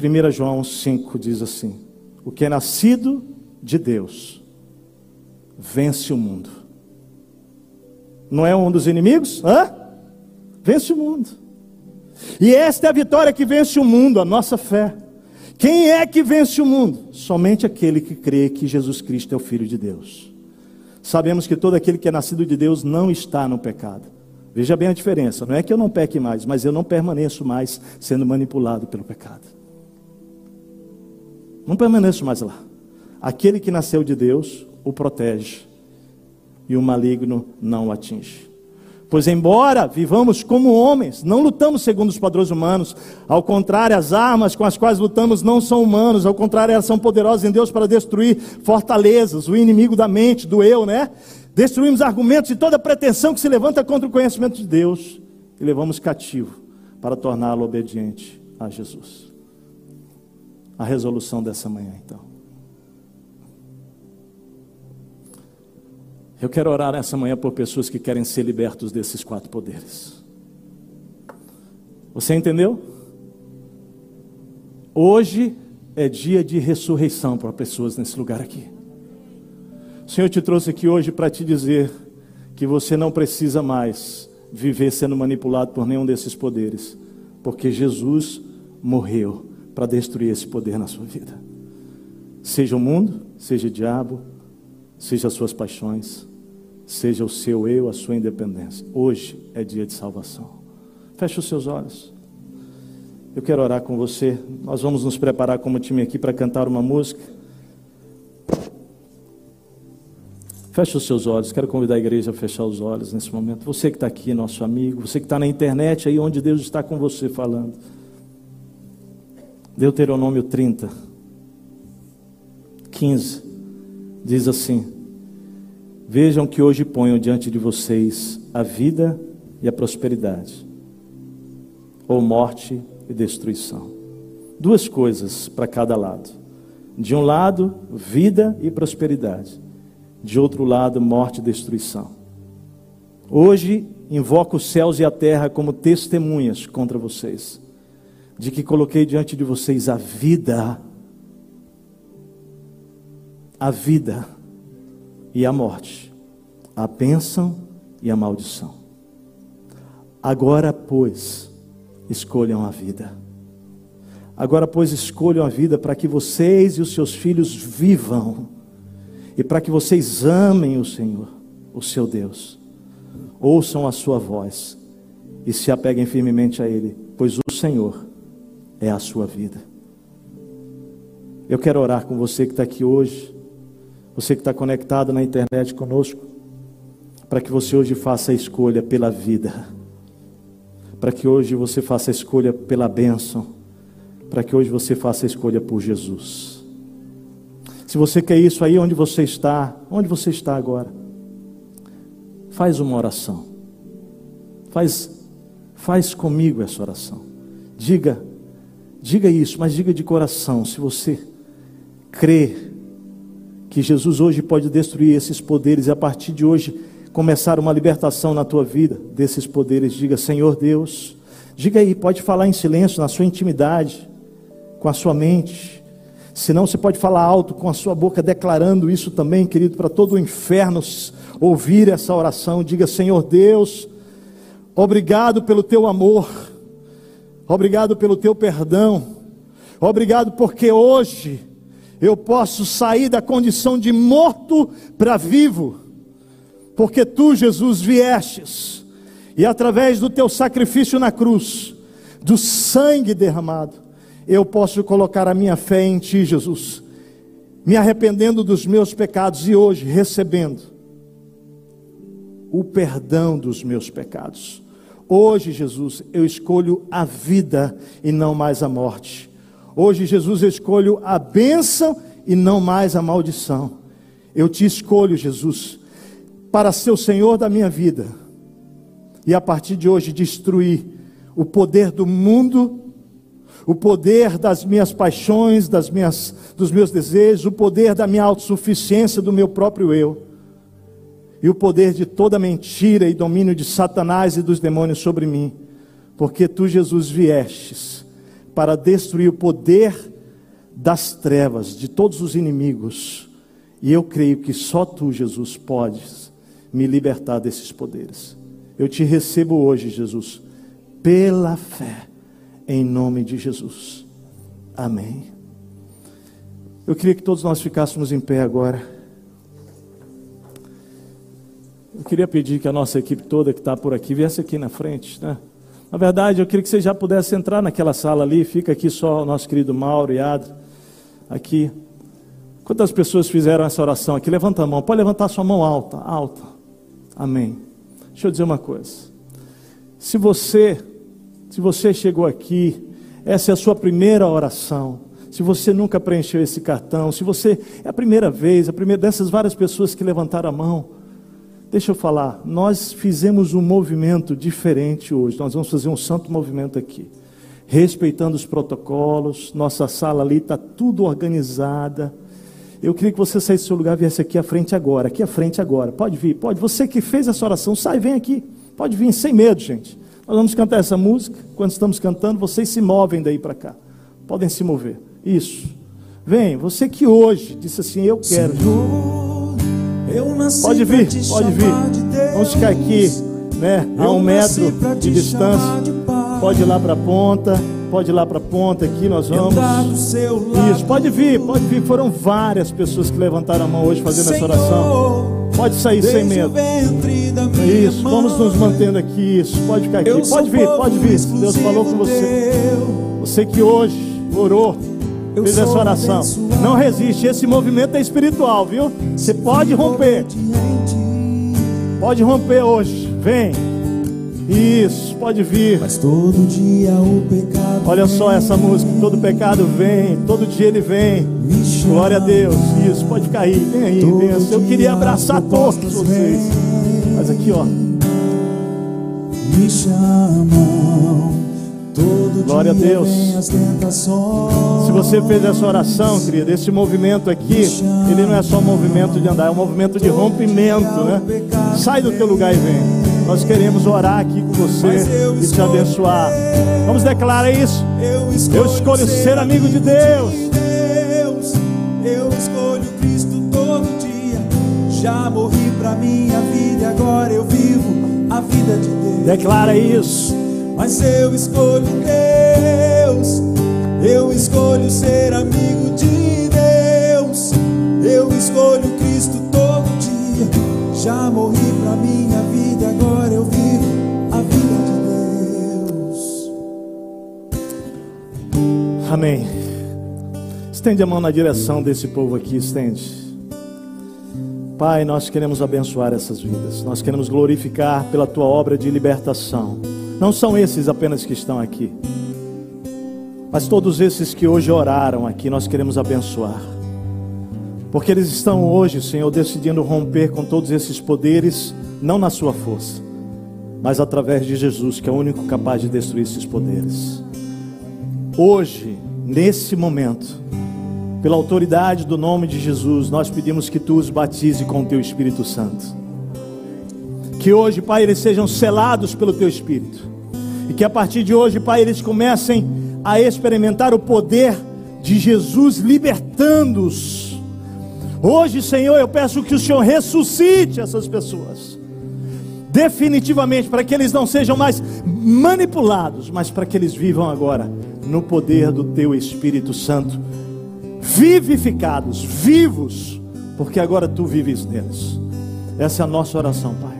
1 João 5 diz assim: O que é nascido de Deus vence o mundo. Não é um dos inimigos? Hã? Vence o mundo. E esta é a vitória que vence o mundo, a nossa fé. Quem é que vence o mundo? Somente aquele que crê que Jesus Cristo é o Filho de Deus. Sabemos que todo aquele que é nascido de Deus não está no pecado. Veja bem a diferença. Não é que eu não peque mais, mas eu não permaneço mais sendo manipulado pelo pecado. Não permaneço mais lá. Aquele que nasceu de Deus, o protege e o maligno não o atinge. Pois, embora vivamos como homens, não lutamos segundo os padrões humanos, ao contrário, as armas com as quais lutamos não são humanos, ao contrário, elas são poderosas em Deus para destruir fortalezas, o inimigo da mente, do eu, né? Destruímos argumentos e toda pretensão que se levanta contra o conhecimento de Deus e levamos cativo para torná-lo obediente a Jesus. A resolução dessa manhã, então. Eu quero orar nessa manhã por pessoas que querem ser libertos desses quatro poderes. Você entendeu? Hoje é dia de ressurreição para pessoas nesse lugar aqui. O Senhor te trouxe aqui hoje para te dizer que você não precisa mais viver sendo manipulado por nenhum desses poderes, porque Jesus morreu para destruir esse poder na sua vida. Seja o mundo, seja o diabo, seja as suas paixões, seja o seu eu, a sua independência. Hoje é dia de salvação. Feche os seus olhos. Eu quero orar com você. Nós vamos nos preparar como time aqui para cantar uma música. Feche os seus olhos. Quero convidar a igreja a fechar os olhos nesse momento. Você que está aqui, nosso amigo, você que está na internet, aí onde Deus está com você falando. Deuteronômio 30, 15, diz assim: Vejam que hoje ponho diante de vocês a vida e a prosperidade, ou morte e destruição. Duas coisas para cada lado. De um lado, vida e prosperidade de outro lado, morte e destruição. Hoje invoco os céus e a terra como testemunhas contra vocês, de que coloquei diante de vocês a vida, a vida e a morte, a bênção e a maldição. Agora, pois, escolham a vida. Agora, pois, escolham a vida para que vocês e os seus filhos vivam e para que vocês amem o Senhor, o seu Deus. Ouçam a sua voz e se apeguem firmemente a Ele, pois o Senhor é a sua vida. Eu quero orar com você que está aqui hoje, você que está conectado na internet conosco, para que você hoje faça a escolha pela vida, para que hoje você faça a escolha pela bênção, para que hoje você faça a escolha por Jesus. Se você quer isso aí onde você está, onde você está agora, faz uma oração. Faz faz comigo essa oração. Diga, diga isso, mas diga de coração, se você crê que Jesus hoje pode destruir esses poderes e a partir de hoje começar uma libertação na tua vida desses poderes, diga: Senhor Deus, diga aí, pode falar em silêncio na sua intimidade, com a sua mente. Se não, você pode falar alto com a sua boca, declarando isso também, querido, para todo o inferno ouvir essa oração. Diga: Senhor Deus, obrigado pelo teu amor, obrigado pelo teu perdão, obrigado porque hoje eu posso sair da condição de morto para vivo, porque tu, Jesus, viestes, e através do teu sacrifício na cruz, do sangue derramado, eu posso colocar a minha fé em Ti, Jesus, me arrependendo dos meus pecados e hoje recebendo o perdão dos meus pecados. Hoje, Jesus, eu escolho a vida e não mais a morte. Hoje, Jesus, escolho a bênção e não mais a maldição. Eu te escolho, Jesus, para ser o Senhor da minha vida. E a partir de hoje destruir o poder do mundo o poder das minhas paixões, das minhas, dos meus desejos, o poder da minha autossuficiência, do meu próprio eu, e o poder de toda mentira e domínio de Satanás e dos demônios sobre mim, porque tu, Jesus, viestes para destruir o poder das trevas, de todos os inimigos, e eu creio que só tu, Jesus, podes me libertar desses poderes. Eu te recebo hoje, Jesus, pela fé em nome de Jesus. Amém. Eu queria que todos nós ficássemos em pé agora. Eu queria pedir que a nossa equipe toda que está por aqui viesse aqui na frente, né? Na verdade, eu queria que você já pudesse entrar naquela sala ali. Fica aqui só o nosso querido Mauro e Adri. Aqui. Quantas pessoas fizeram essa oração aqui? Levanta a mão. Pode levantar sua mão alta, alta. Amém. Deixa eu dizer uma coisa. Se você se você chegou aqui, essa é a sua primeira oração. Se você nunca preencheu esse cartão, se você é a primeira vez, a primeira dessas várias pessoas que levantaram a mão, deixa eu falar, nós fizemos um movimento diferente hoje. Nós vamos fazer um santo movimento aqui, respeitando os protocolos. Nossa sala ali está tudo organizada. Eu queria que você saísse do seu lugar e viesse aqui à frente agora, aqui à frente agora. Pode vir, pode. Você que fez essa oração, sai, vem aqui. Pode vir, sem medo, gente. Nós vamos cantar essa música. Quando estamos cantando, vocês se movem daí para cá. Podem se mover. Isso. Vem, você que hoje disse assim: Eu quero. Senhor, pode vir, pode vir. Vamos ficar aqui, né? A um metro de distância. De pode ir lá para a ponta. pode ir lá para a ponta aqui, nós vamos. Isso, pode vir, pode vir. Foram várias pessoas que levantaram a mão hoje fazendo essa oração. Pode sair sem medo. minha Isso, vamos nos mantendo aqui. Isso, pode ficar aqui. Pode vir, pode vir. Deus falou com você. Você que hoje orou, Eu sou essa oração. Não resiste. Esse movimento é espiritual, viu? Você pode romper. Pode romper hoje. Vem. Isso, pode vir. Mas todo dia o pecado Olha só essa música. Todo pecado vem, todo dia ele vem. Glória a Deus. Isso, pode aí. Vem aí, vem. Eu queria abraçar todos vocês. Mas aqui, ó. me chamam. Glória a Deus. Se você fez essa oração, querido, esse movimento aqui, ele não é só um movimento de andar, é um movimento de rompimento, né? Sai do teu lugar e vem. Nós queremos orar aqui com você e te abençoar. Vamos declarar isso. eu escolho, ser amigo de Deus. Deus. Eu escolho Cristo todo dia. Já morri pra minha vida e agora eu vivo a vida de Deus. Declara isso. Mas eu escolho Deus, eu escolho ser amigo de Deus, eu escolho Cristo todo dia. Já morri pra minha vida, agora eu vivo a vida de Deus. Amém. Estende a mão na direção desse povo aqui, estende. Pai, nós queremos abençoar essas vidas. Nós queremos glorificar pela tua obra de libertação. Não são esses apenas que estão aqui. Mas todos esses que hoje oraram aqui, nós queremos abençoar. Porque eles estão hoje, Senhor, decidindo romper com todos esses poderes, não na sua força, mas através de Jesus, que é o único capaz de destruir esses poderes. Hoje, nesse momento, pela autoridade do nome de Jesus, nós pedimos que tu os batize com o teu Espírito Santo. Que hoje, Pai, eles sejam selados pelo teu Espírito. E que a partir de hoje, Pai, eles comecem a experimentar o poder de Jesus libertando-os. Hoje, Senhor, eu peço que o Senhor ressuscite essas pessoas. Definitivamente, para que eles não sejam mais manipulados, mas para que eles vivam agora no poder do teu Espírito Santo, vivificados, vivos, porque agora tu vives neles. Essa é a nossa oração, Pai.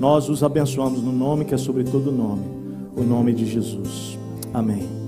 Nós os abençoamos no nome que é sobre todo nome, o nome de Jesus. Amém.